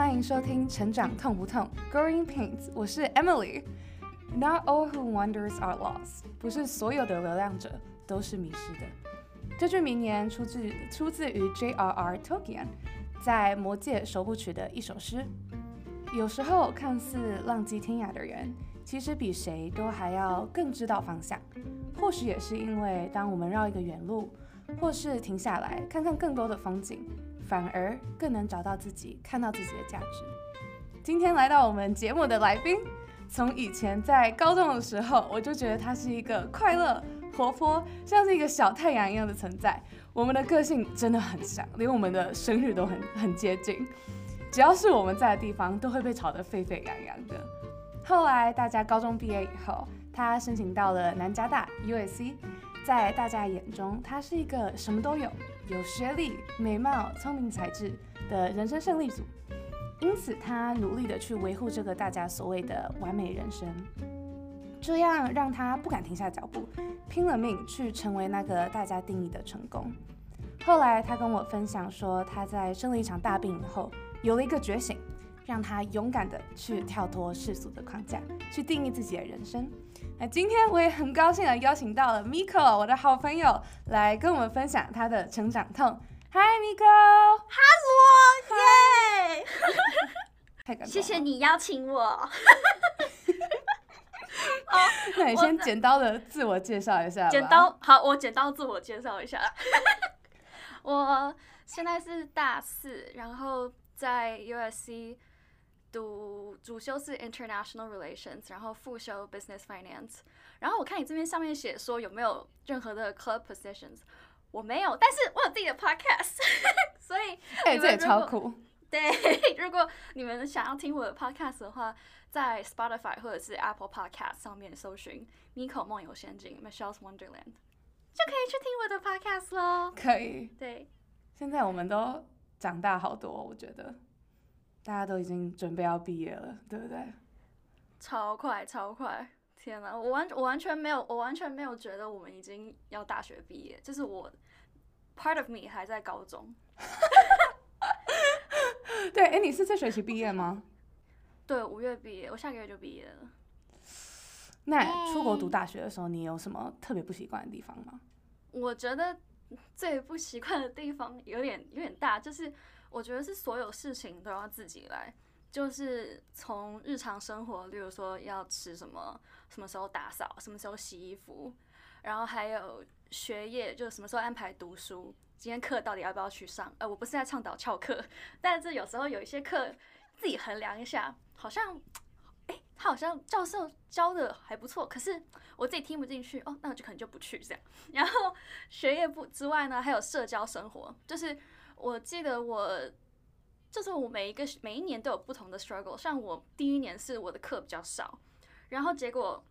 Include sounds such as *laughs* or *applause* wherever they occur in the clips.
欢迎收听《成长痛不痛》（Growing Pains），我是 Emily。Not all who wanders are lost，不是所有的流浪者都是迷失的。这句名言出自出自于 J.R.R. Tolkien 在《魔戒》首部曲的一首诗。有时候看似浪迹天涯的人，其实比谁都还要更知道方向。或许也是因为，当我们绕一个远路，或是停下来看看更多的风景。反而更能找到自己，看到自己的价值。今天来到我们节目的来宾，从以前在高中的时候，我就觉得他是一个快乐、活泼，像是一个小太阳一样的存在。我们的个性真的很像，连我们的生日都很很接近。只要是我们在的地方，都会被吵得沸沸扬扬的。后来大家高中毕业以后，他申请到了南加大 USC，在大家眼中，他是一个什么都有。有学历、美貌、聪明才智的人生胜利组，因此他努力的去维护这个大家所谓的完美人生，这样让他不敢停下脚步，拼了命去成为那个大家定义的成功。后来他跟我分享说，他在生了一场大病以后，有了一个觉醒，让他勇敢的去跳脱世俗的框架，去定义自己的人生。那今天我也很高兴的邀请到了 Miko，我的好朋友，来跟我们分享他的成长痛。Hi Miko，Hello，耶！太感动谢谢你邀请我。*laughs* 哦，那你先剪刀的自我介绍一下。剪刀，好，我剪刀自我介绍一下。*laughs* 我现在是大四，然后在 USC。读主修是 International Relations，然后副修 Business Finance。然后我看你这边上面写说有没有任何的 Club Positions，我没有，但是我有自己的 Podcast，所以哎，这也超酷。对，如果你们想要听我的 Podcast 的话，在 Spotify 或者是 Apple Podcast 上面搜寻 Miko 梦游仙境 Michelle's Wonderland，就可以去听我的 Podcast 喽。可以。对。现在我们都长大好多，我觉得。大家都已经准备要毕业了，对不对？超快，超快！天哪，我完我完全没有，我完全没有觉得我们已经要大学毕业，就是我 part of me 还在高中。*laughs* 对，哎，你是这学期毕业吗？对，五月毕业，我下个月就毕业了。那出国读大学的时候，你有什么特别不习惯的地方吗？我觉得最不习惯的地方有点有点大，就是。我觉得是所有事情都要自己来，就是从日常生活，例如说要吃什么，什么时候打扫，什么时候洗衣服，然后还有学业，就什么时候安排读书，今天课到底要不要去上？呃，我不是在倡导翘课，*laughs* 但是有时候有一些课自己衡量一下，好像，哎，他好像教授教的还不错，可是我自己听不进去，哦，那我就可能就不去这样。*laughs* 然后学业不之外呢，还有社交生活，就是。我记得我就是我每一个每一年都有不同的 struggle，像我第一年是我的课比较少，然后结果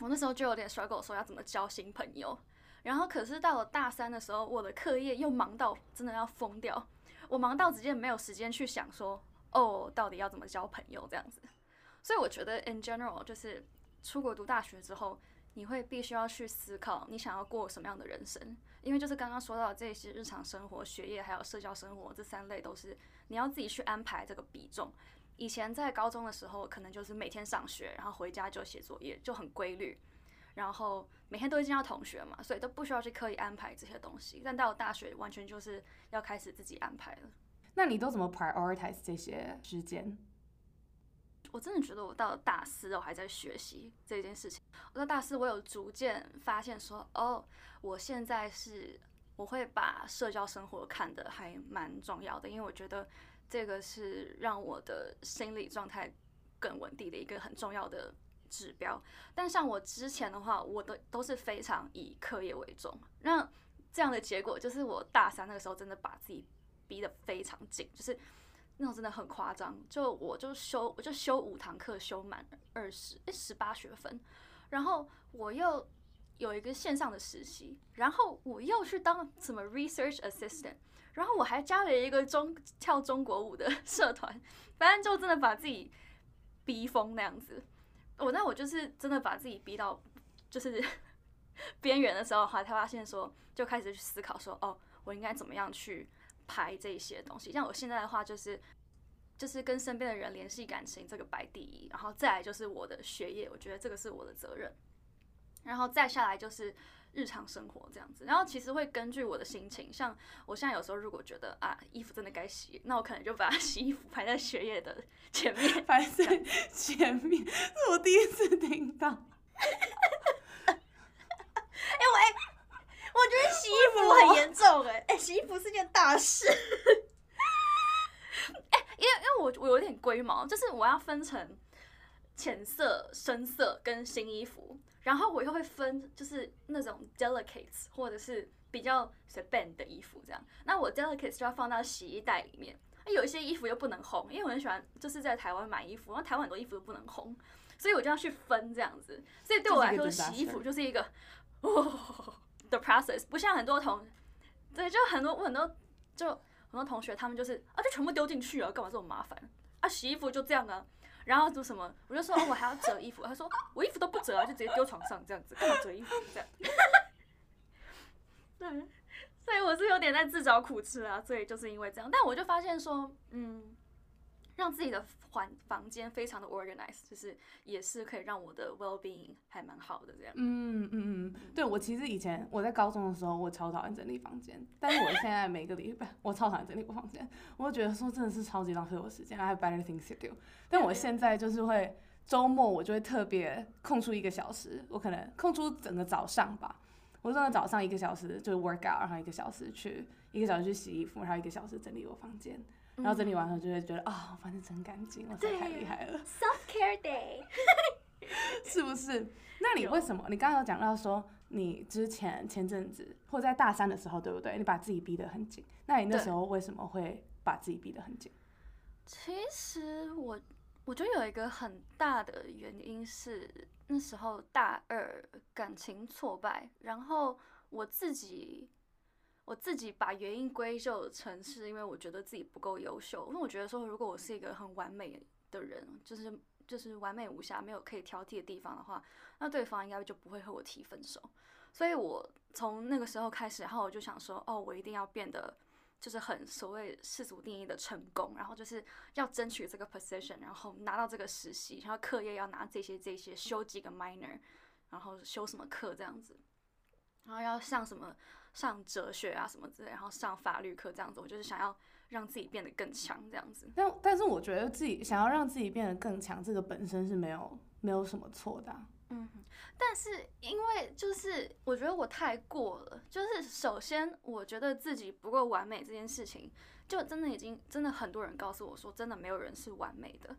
我那时候就有点 struggle，说要怎么交新朋友，然后可是到了大三的时候，我的课业又忙到真的要疯掉，我忙到直接没有时间去想说哦，到底要怎么交朋友这样子，所以我觉得 in general 就是出国读大学之后。你会必须要去思考你想要过什么样的人生，因为就是刚刚说到这些日常生活、学业还有社交生活这三类都是你要自己去安排这个比重。以前在高中的时候，可能就是每天上学，然后回家就写作业，就很规律，然后每天都会见到同学嘛，所以都不需要去刻意安排这些东西。但到了大学，完全就是要开始自己安排了。那你都怎么 prioritize 这些时间？我真的觉得我到了大四，我还在学习这件事情。我到大四，我有逐渐发现说，哦，我现在是我会把社交生活看得还蛮重要的，因为我觉得这个是让我的心理状态更稳定的一个很重要的指标。但像我之前的话，我都都是非常以课业为重，那这样的结果就是我大三那个时候真的把自己逼得非常紧，就是。那种真的很夸张，就我就修，我就修五堂课，修满二十诶十八学分，然后我又有一个线上的实习，然后我又去当什么 research assistant，然后我还加了一个中跳中国舞的 *laughs* 社团，反正就真的把自己逼疯那样子。我那我就是真的把自己逼到就是 *laughs* 边缘的时候，还才发现说，就开始去思考说，哦，我应该怎么样去。拍这些东西，像我现在的话，就是就是跟身边的人联系感情，这个摆第一，然后再来就是我的学业，我觉得这个是我的责任，然后再下来就是日常生活这样子。然后其实会根据我的心情，像我现在有时候如果觉得啊衣服真的该洗，那我可能就把 *laughs* 洗衣服排在学业的前面，排在前面，是我第一次听到。哎我哎，我觉得洗衣服很严重哎哎，洗衣服是件大事。*laughs* 哎，因为因为我我有点龟毛，就是我要分成浅色、深色跟新衣服，然后我又会分就是那种 delicates 或者是比较随便的衣服这样。那我 delicates 就要放到洗衣袋里面。有一些衣服又不能烘，因为我很喜欢就是在台湾买衣服，然后台湾很多衣服都不能烘，所以我就要去分这样子。所以对我来说，洗衣服就是一个哦 The process，不像很多同对，就很多很多就很多同学他们就是啊，就全部丢进去啊，干嘛这么麻烦啊？洗衣服就这样啊，然后做什么？我就说，我还要折衣服，他说我衣服都不折啊，就直接丢床上这样子，干嘛折衣服这样？*laughs* 对。所以我是有点在自找苦吃啊，所以就是因为这样，但我就发现说，嗯，让自己的环房间非常的 organized，就是也是可以让我的 well being 还蛮好的这样。嗯嗯嗯，对我其实以前我在高中的时候，我超讨厌整理房间，但是我现在每个礼拜我超讨厌整理我房间，我就觉得说真的是超级浪费我时间，I have better things to do。但我现在就是会周末我就会特别空出一个小时，我可能空出整个早上吧。我真的早上一个小时就是 work out，然后一个小时去一个小时去洗衣服，然后一个小时整理我房间，然后整理完后就会觉得啊，反正真干净，我太厉害了。Self care day，*laughs* 是不是？那你为什么？你刚刚有讲到说你之前前阵子或在大三的时候，对不对？你把自己逼得很紧。那你那时候为什么会把自己逼得很紧？其实我我觉得有一个很大的原因是。那时候大二感情挫败，然后我自己我自己把原因归咎成是因为我觉得自己不够优秀，因为我觉得说如果我是一个很完美的人，就是就是完美无瑕，没有可以挑剔的地方的话，那对方应该就不会和我提分手。所以我从那个时候开始，然后我就想说，哦，我一定要变得。就是很所谓世俗定义的成功，然后就是要争取这个 position，然后拿到这个实习，然后课业要拿这些这些，修几个 minor，然后修什么课这样子，然后要上什么上哲学啊什么之类，然后上法律课这样子，我就是想要让自己变得更强这样子。但但是我觉得自己想要让自己变得更强，这个本身是没有没有什么错的。嗯，但是因为就是我觉得我太过了，就是首先我觉得自己不够完美这件事情，就真的已经真的很多人告诉我说，真的没有人是完美的。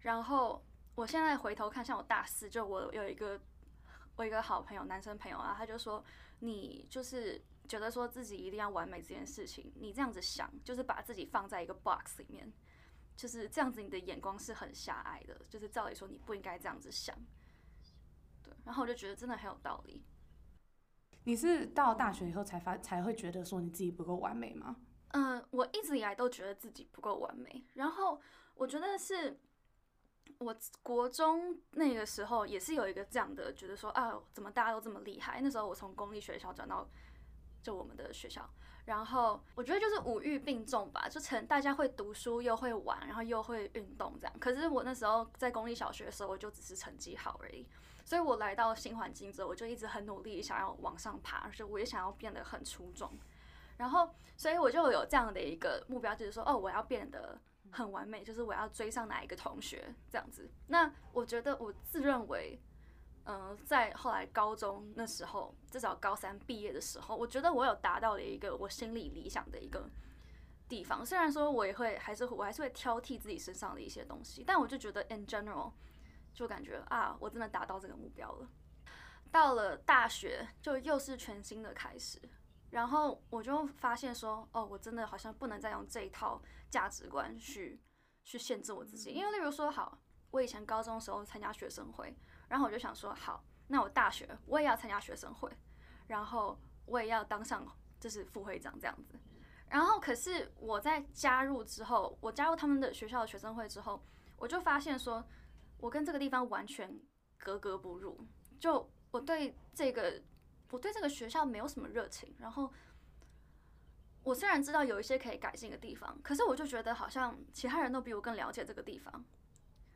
然后我现在回头看，像我大四，就我有一个我一个好朋友，男生朋友啊，他就说你就是觉得说自己一定要完美这件事情，你这样子想，就是把自己放在一个 box 里面，就是这样子，你的眼光是很狭隘的，就是照理说你不应该这样子想。对然后我就觉得真的很有道理。你是到大学以后才发才会觉得说你自己不够完美吗？嗯，我一直以来都觉得自己不够完美。然后我觉得是，我国中那个时候也是有一个这样的觉得说啊，怎么大家都这么厉害？那时候我从公立学校转到就我们的学校，然后我觉得就是五育并重吧，就成大家会读书又会玩，然后又会运动这样。可是我那时候在公立小学的时候，我就只是成绩好而已。所以我来到新环境之后，我就一直很努力，想要往上爬，而且我也想要变得很出众。然后，所以我就有这样的一个目标，就是说，哦，我要变得很完美，就是我要追上哪一个同学这样子。那我觉得我自认为，嗯，在后来高中那时候，至少高三毕业的时候，我觉得我有达到了一个我心里理想的一个地方。虽然说我也会还是我还是会挑剔自己身上的一些东西，但我就觉得 in general。就感觉啊，我真的达到这个目标了。到了大学，就又是全新的开始。然后我就发现说，哦，我真的好像不能再用这一套价值观去去限制我自己。因为例如说，好，我以前高中的时候参加学生会，然后我就想说，好，那我大学我也要参加学生会，然后我也要当上就是副会长这样子。然后可是我在加入之后，我加入他们的学校的学生会之后，我就发现说。我跟这个地方完全格格不入，就我对这个我对这个学校没有什么热情，然后我虽然知道有一些可以改进的地方，可是我就觉得好像其他人都比我更了解这个地方，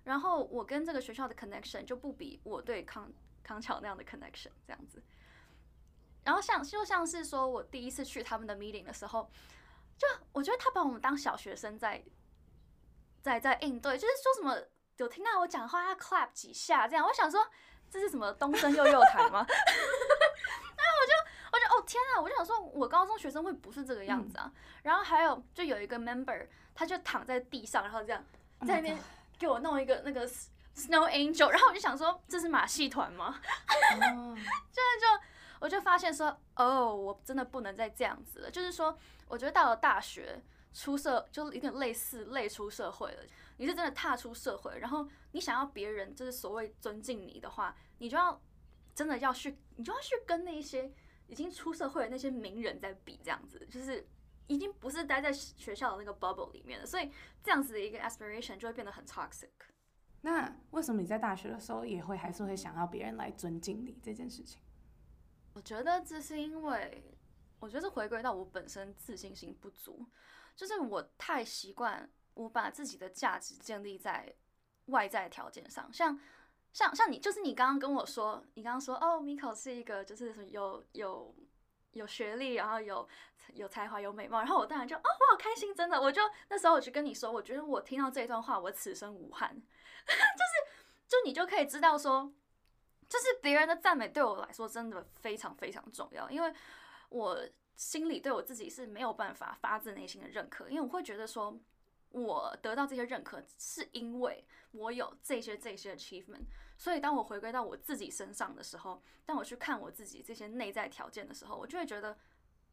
然后我跟这个学校的 connection 就不比我对康康桥那样的 connection 这样子。然后像就像是说我第一次去他们的 meeting 的时候，就我觉得他把我们当小学生在在在应对，就是说什么有听到我讲话要 clap 几下这样，我想说这是什么东升幼幼台吗？*laughs* 天啊，我就想说我高中学生会不是这个样子啊。然后还有就有一个 member，他就躺在地上，然后这样在那边给我弄一个那个 snow angel，然后我就想说这是马戏团吗？*laughs* 就是就。我就发现说，哦，我真的不能再这样子了。就是说，我觉得到了大学出社，就有点类似类出社会了。你是真的踏出社会，然后你想要别人就是所谓尊敬你的话，你就要真的要去，你就要去跟那些已经出社会的那些名人在比，这样子，就是已经不是待在学校的那个 bubble 里面了。所以这样子的一个 aspiration 就会变得很 toxic。那为什么你在大学的时候也会还是会想要别人来尊敬你这件事情？我觉得这是因为，我觉得是回归到我本身自信心不足，就是我太习惯我把自己的价值建立在外在条件上，像像像你，就是你刚刚跟我说，你刚刚说哦，Miko 是一个就是有有有学历，然后有有才华，有美貌，然后我当然就哦，我好开心，真的，我就那时候我就跟你说，我觉得我听到这一段话，我此生无憾，*laughs* 就是就你就可以知道说。就是别人的赞美对我来说真的非常非常重要，因为我心里对我自己是没有办法发自内心的认可，因为我会觉得说，我得到这些认可是因为我有这些这些 achievement，所以当我回归到我自己身上的时候，当我去看我自己这些内在条件的时候，我就会觉得，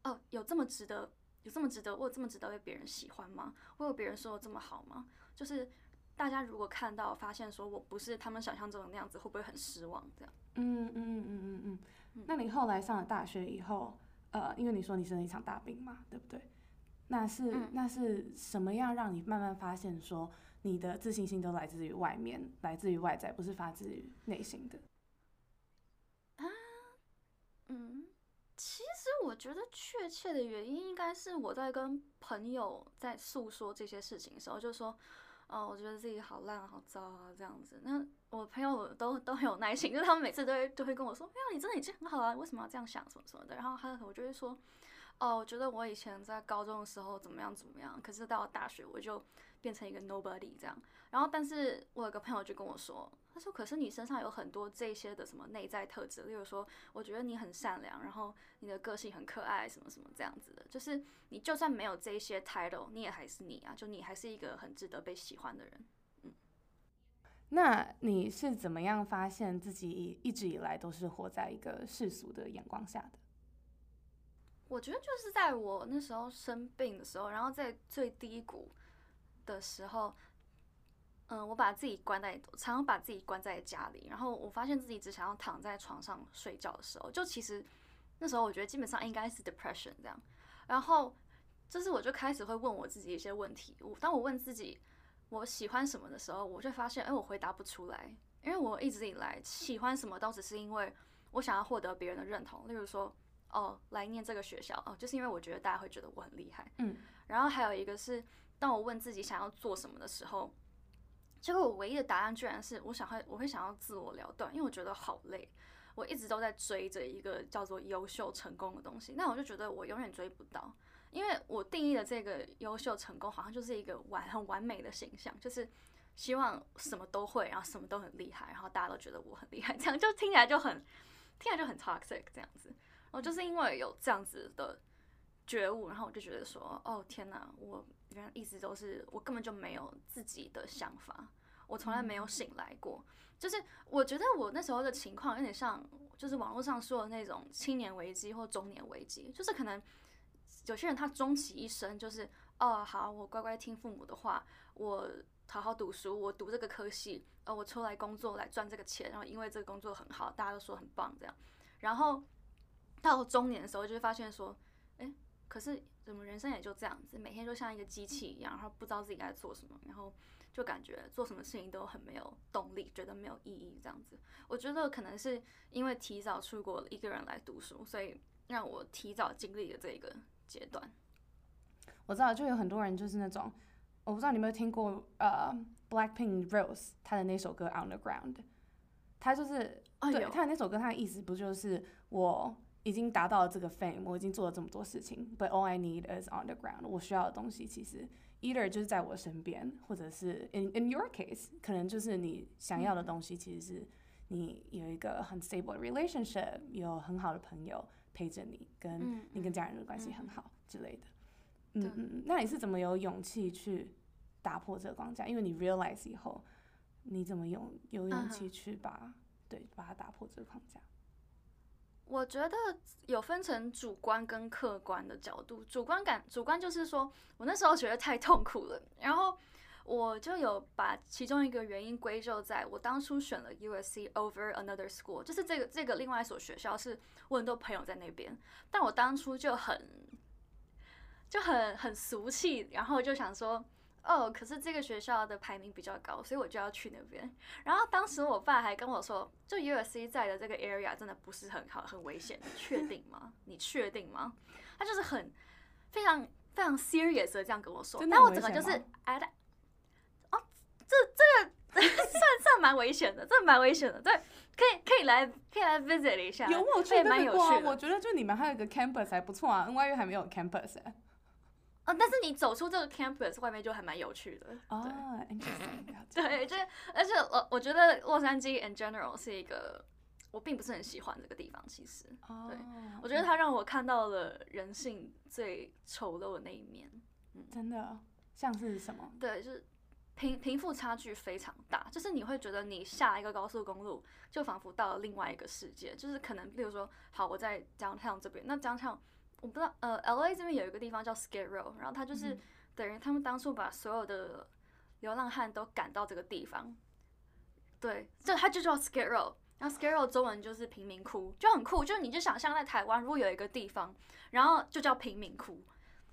哦，有这么值得，有这么值得，我有这么值得被别人喜欢吗？我有别人说的这么好吗？就是。大家如果看到发现说我不是他们想象中的那样子，会不会很失望？这样？嗯嗯嗯嗯嗯嗯。那你后来上了大学以后，呃，因为你说你生了一场大病嘛，对不对？那是那是什么样让你慢慢发现说你的自信心都来自于外面，来自于外在，不是发自于内心的？啊，嗯，其实我觉得确切的原因应该是我在跟朋友在诉说这些事情的时候，就说。哦，我觉得自己好烂好糟啊，这样子。那我朋友都都很有耐心，就是他们每次都会都会跟我说：“没有，你真的已经很好了，为什么要这样想什么什么的？”然后他我就会说：“哦，我觉得我以前在高中的时候怎么样怎么样，可是到了大学我就变成一个 nobody 这样。”然后，但是我有个朋友就跟我说。他说：“可是你身上有很多这些的什么内在特质，例如说，我觉得你很善良，然后你的个性很可爱，什么什么这样子的。就是你就算没有这些 title，你也还是你啊，就你还是一个很值得被喜欢的人。”嗯，那你是怎么样发现自己一直以来都是活在一个世俗的眼光下的？我觉得就是在我那时候生病的时候，然后在最低谷的时候。嗯，我把自己关在，常常把自己关在家里，然后我发现自己只想要躺在床上睡觉的时候，就其实那时候我觉得基本上应该是 depression 这样，然后就是我就开始会问我自己一些问题，我当我问自己我喜欢什么的时候，我就发现，哎，我回答不出来，因为我一直以来喜欢什么都只是因为我想要获得别人的认同，例如说，哦，来念这个学校，哦，就是因为我觉得大家会觉得我很厉害，嗯，然后还有一个是，当我问自己想要做什么的时候。结果我唯一的答案居然是，我想会我会想要自我了断，因为我觉得好累。我一直都在追着一个叫做优秀成功的东西，那我就觉得我永远追不到，因为我定义的这个优秀成功好像就是一个完很完美的形象，就是希望什么都会，然后什么都很厉害，然后大家都觉得我很厉害，这样就听起来就很听起来就很 toxic 这样子。我就是因为有这样子的觉悟，然后我就觉得说，哦天哪，我。原来一直都是我根本就没有自己的想法，我从来没有醒来过。就是我觉得我那时候的情况有点像，就是网络上说的那种青年危机或中年危机，就是可能有些人他终其一生就是哦好，我乖乖听父母的话，我好好读书，我读这个科系，呃，我出来工作来赚这个钱，然后因为这个工作很好，大家都说很棒这样。然后到中年的时候，就会发现说，哎，可是。怎么人生也就这样子，每天就像一个机器一样，然后不知道自己该做什么，然后就感觉做什么事情都很没有动力，觉得没有意义这样子。我觉得可能是因为提早出国一个人来读书，所以让我提早经历了这个阶段。我知道就有很多人就是那种，我不知道你有没有听过呃 Blackpink Rose 他的那首歌 On the Ground 他就是对他的那首歌，他的意思不就是我已经达到了这个 fame，我已经做了这么多事情，but all I need is on the ground 我需要的东西其实 either 就是在我身边，或者是 in in your case，可能就是你想要的东西其实是你有一个很 stable 的 relationship，有很好的朋友陪着你，跟嗯你跟家人的关系很嗯好之类的。嗯嗯，嗯那你是怎么有勇气去打破这个框架？因为你 realize 以后，你怎么有有勇嗯气去把、对把它打破这个框架？我觉得有分成主观跟客观的角度。主观感，主观就是说我那时候觉得太痛苦了，然后我就有把其中一个原因归咎在我当初选了 USC over another school，就是这个这个另外一所学校是我很多朋友在那边，但我当初就很就很很俗气，然后就想说。哦，可是这个学校的排名比较高，所以我就要去那边。然后当时我爸还跟我说，就 USC 在的这个 area 真的不是很好，很危险，你确 *laughs* 定吗？你确定吗？他就是很非常非常 serious 的这样跟我说，真的但我整个就是吗哎的，哦，这这个 *laughs* 算算蛮危险的，这蛮危险的，对，可以可以来可以来 visit 一下，有我去过啊，有趣我觉得就你们还有一个 campus 还不错啊，NYU 还没有 campus 哎、哦，但是你走出这个 campus 外面就还蛮有趣的，对。哦，interesting，*laughs* 对，就而且我我觉得洛杉矶 in general 是一个我并不是很喜欢这个地方。其实，哦，我觉得它让我看到了人性最丑陋的那一面。真的像是什么？对，就是贫贫富差距非常大，就是你会觉得你下一个高速公路就仿佛到了另外一个世界，就是可能，比如说，好，我在 downtown 这边，那 downtown 我不知道，呃，L A 这边有一个地方叫 Skid Row，然后它就是嗯等于他们当初把所有的流浪汉都赶到这个地方，对，这它就叫 Skid Row。然后 Skid Row 中文就是贫民窟，就很酷。就是你就想象在台湾，如果有一个地方，然后就叫贫民窟，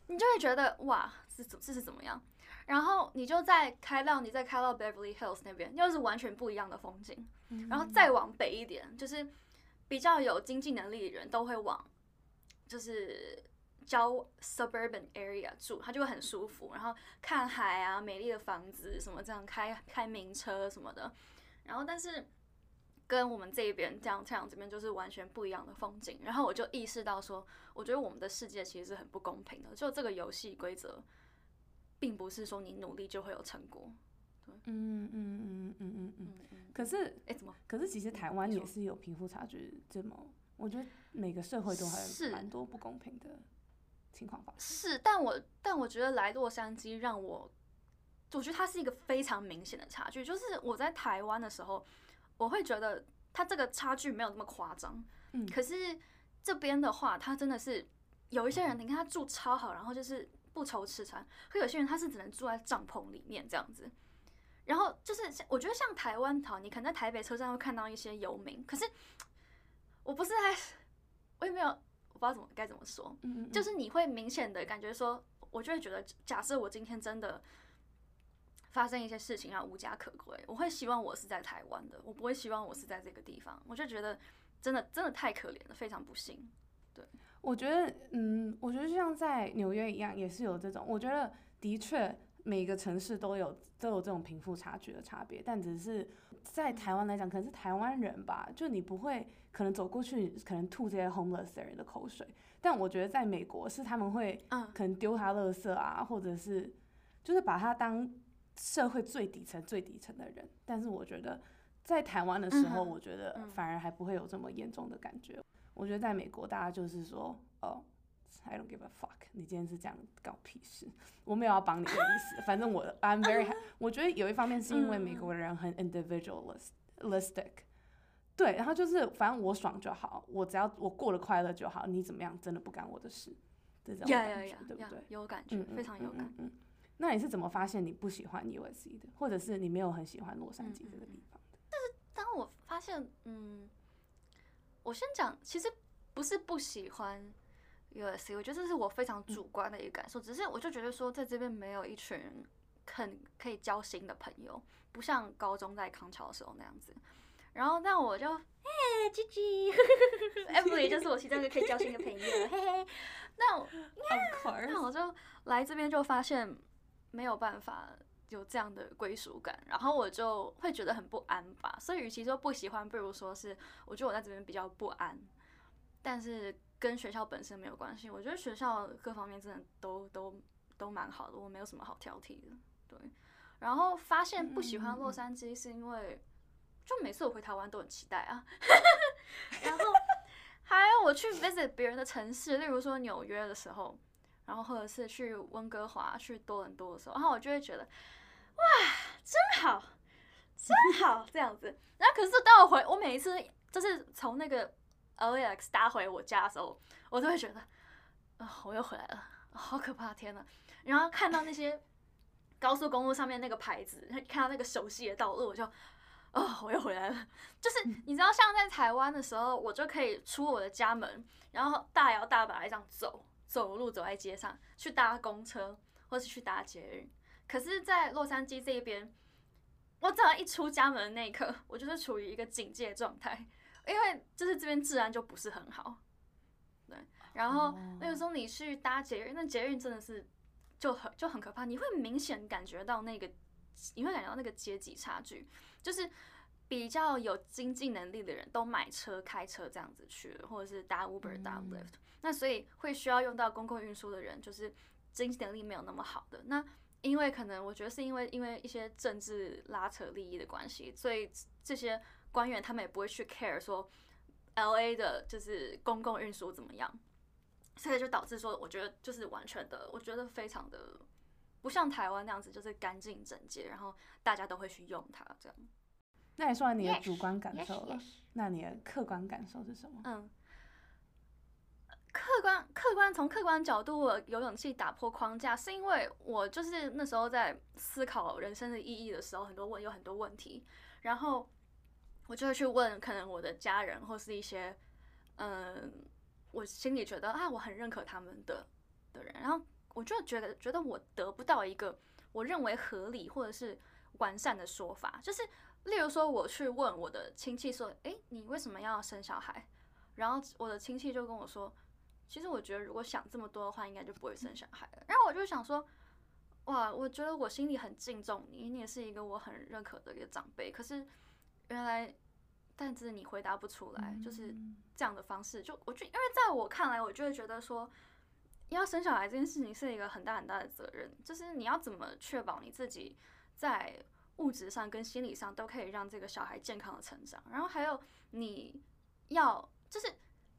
你就会觉得哇，这怎这是怎么样？然后你就再开到你再开到 Beverly Hills 那边，又是完全不一样的风景。然后再往北一点，就是比较有经济能力的人都会往就是郊 suburban area 住，他就会很舒服，然后看海啊，美丽的房子什么这样开开名车什么的。然后但是跟我们这一边这样这样这边就是完全不一样的风景。然后我就意识到说，我觉得我们的世界其实是很不公平的，就这个游戏规则，并不是说你努力就会有成果。嗯嗯嗯嗯嗯嗯。嗯嗯，可是哎，怎么？可是其实台湾也是有贫富差距这么，我觉得每个社会都还是蛮多不公平的情况发生。是，但我但我觉得来洛杉矶让我，我觉得它是一个非常明显的差距。就是我在台湾的时候，我会觉得它这个差距没有那么夸张，嗯可是这边的话，它真的是有一些人，你看他住超好，然后就是不愁吃穿；，可有些人他是只能住在帐篷里面这样子。然后就是像，我觉得像台湾好，你可能在台北车站会看到一些游民，可是我不是在，我也没有，我不知道怎么该怎么说，嗯嗯，就是你会明显的感觉说，我就会觉得，假设我今天真的发生一些事情让无家可归，我会希望我是在台湾的，我不会希望我是在这个地方。我就觉得真的真的太可怜了，非常不幸。对我觉得，嗯，我觉得就像在纽约一样，也是有这种。我觉得的确每个城市都有都有这种贫富差距的差别，但只是在台湾来讲，可能是台湾人吧，就你不会可能走过去，可能吐这些 homeless 的人的口水。但我觉得在美国是他们会嗯，可能丢他垃圾啊，或者是就是把他当社会最底层最底层的人。但是我觉得在台湾的时候，我觉得嗯反而还不会有这么严重的感觉。我觉得在美国，大家就是说，哦，I don't give a fuck，你今天是这样搞屁事，我没有要帮你的意思。反正我 I'm very，ha- 我觉得有一方面是因为美国人很 individualistic，对，然后就是反正我爽就好，我只要我过得快乐就好，你怎么样真的不干我的事，这种感觉，对不呀对？，有感觉，非常有感。嗯那你是怎么发现你不喜欢 USC 的，或者是你没有很喜欢洛杉矶这个地方的？当我发现，嗯，我先讲，其实不是不喜欢 USC，我觉得这是我非常主观的一个感受。只是我就觉得说，在这边没有一群很可以交心的朋友，不像高中在康桥的时候那样子。然后那我就嘿，G *laughs* G Emily 就是我其中一个可以交心的朋友，嘿嘿。那我 *laughs* 那我就来这边就发现没有办法有这样的归属感，然后我就会觉得很不安吧。所以与其说不喜欢，不如说是我觉得我在这边比较不安，但是跟学校本身没有关系。我觉得学校各方面真的都都都蛮好的，我没有什么好挑剔的。对，然后发现不喜欢洛杉矶是因为，就每次我回台湾都很期待啊，*laughs* 然后。还有我去 visit 别人的城市，例如说纽约的时候，然后或者是去温哥华、去多伦多的时候，然后我就会觉得，哇，真好，真好这样子。然后可是当我回，我每一次就是从那个 LAX 搭回我家的时候，我都会觉得，啊，我又回来了，好可怕，天呐！然后看到那些高速公路上面那个牌子，看到那个熟悉的道路，我就。哦，我又回来了。就是你知道，像在台湾的时候，我就可以出我的家门，然后大摇大摆这样走，走路走在街上，去搭公车或是去搭捷运。可是，在洛杉矶这边，我只要一出家门的那一刻，我就是处于一个警戒状态，因为就是这边治安就不是很好。对，然后那个时候你去搭捷运，那捷运真的是就很就很可怕，你会明显感觉到那个，你会感觉到那个阶级差距。就是比较有经济能力的人都买车、开车这样子去，或者是搭 Uber、搭 Lyft。那所以会需要用到公共运输的人，就是经济能力没有那么好的。那因为可能我觉得是因为因为一些政治拉扯利益的关系，所以这些官员他们也不会去 care 说 LA 的就是公共运输怎么样，所以就导致说，我觉得就是完全的，我觉得非常的。不像台湾那样子，就是干净整洁，然后大家都会去用它这样。那也说完你的主观感受了，那你的客观感受是什么？嗯，客观客观从客观角度，我有勇气打破框架，是因为我就是那时候在思考人生的意义的时候，很多问有很多问题，然后我就会去问可能我的家人或是一些嗯，我心里觉得啊，我很认可他们的的人，然后。我就觉得，觉得我得不到一个我认为合理或者是完善的说法，就是例如说，我去问我的亲戚说：“诶，你为什么要生小孩？”然后我的亲戚就跟我说：“其实我觉得，如果想这么多的话，应该就不会生小孩了。”然后我就想说：“哇，我觉得我心里很敬重你，你也是一个我很认可的一个长辈。可是原来，但是你回答不出来，就是这样的方式，就我就因为在我看来，我就会觉得说。”要生小孩这件事情是一个很大很大的责任，就是你要怎么确保你自己在物质上跟心理上都可以让这个小孩健康的成长，然后还有你要就是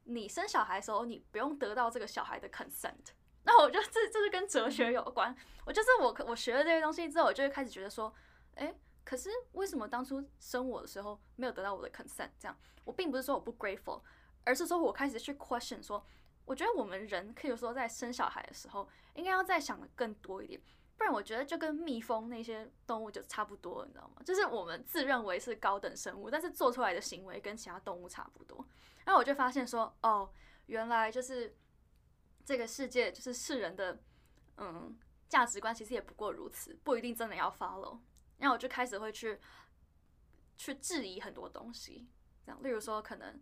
你生小孩的时候，你不用得到这个小孩的 consent。那我觉得这这是跟哲学有关。我就是我我学了这些东西之后，我就会开始觉得说，哎，可是为什么当初生我的时候没有得到我的 consent？这样我并不是说我不 grateful，而是说我开始去 question 说。我觉得我们人可以说在生小孩的时候，应该要再想的更多一点，不然我觉得就跟蜜蜂那些动物就差不多，你知道吗？就是我们自认为是高等生物，但是做出来的行为跟其他动物差不多。然后我就发现说，哦，原来就是这个世界就是世人的嗯价值观其实也不过如此，不一定真的要 follow。然后我就开始会去去质疑很多东西，这样，例如说可能。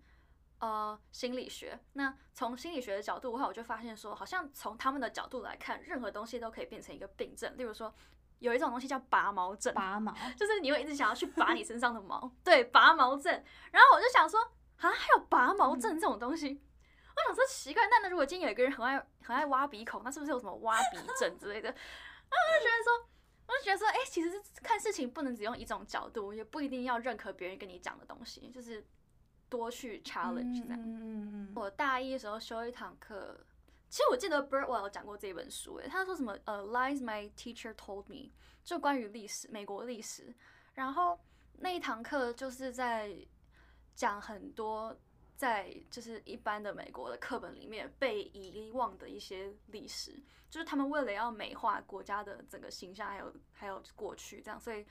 呃，心理学。那从心理学的角度的话，我就发现说，好像从他们的角度来看，任何东西都可以变成一个病症。例如说，有一种东西叫拔毛症，拔毛就是你会一直想要去拔你身上的毛，对，拔毛症。然后我就想说，啊，还有拔毛症这种东西？我想说奇怪，那那如果今天有一个人很爱很爱挖鼻孔，那是不是有什么挖鼻症之类的？*laughs* 啊，我就觉得说，我就觉得说，哎，其实看事情不能只用一种角度，也不一定要认可别人跟你讲的东西，就是。多去 challenge 这样。我大一的时候修一堂课，其实我记得 Birdwell 有讲过这本书，诶，他说什么呃，lies my teacher told me，就关于历史，美国历史。然后那一堂课就是在讲很多在就是一般的美国的课本里面被遗忘的一些历史，就是他们为了要美化国家的整个形象，还有还有过去这样，所以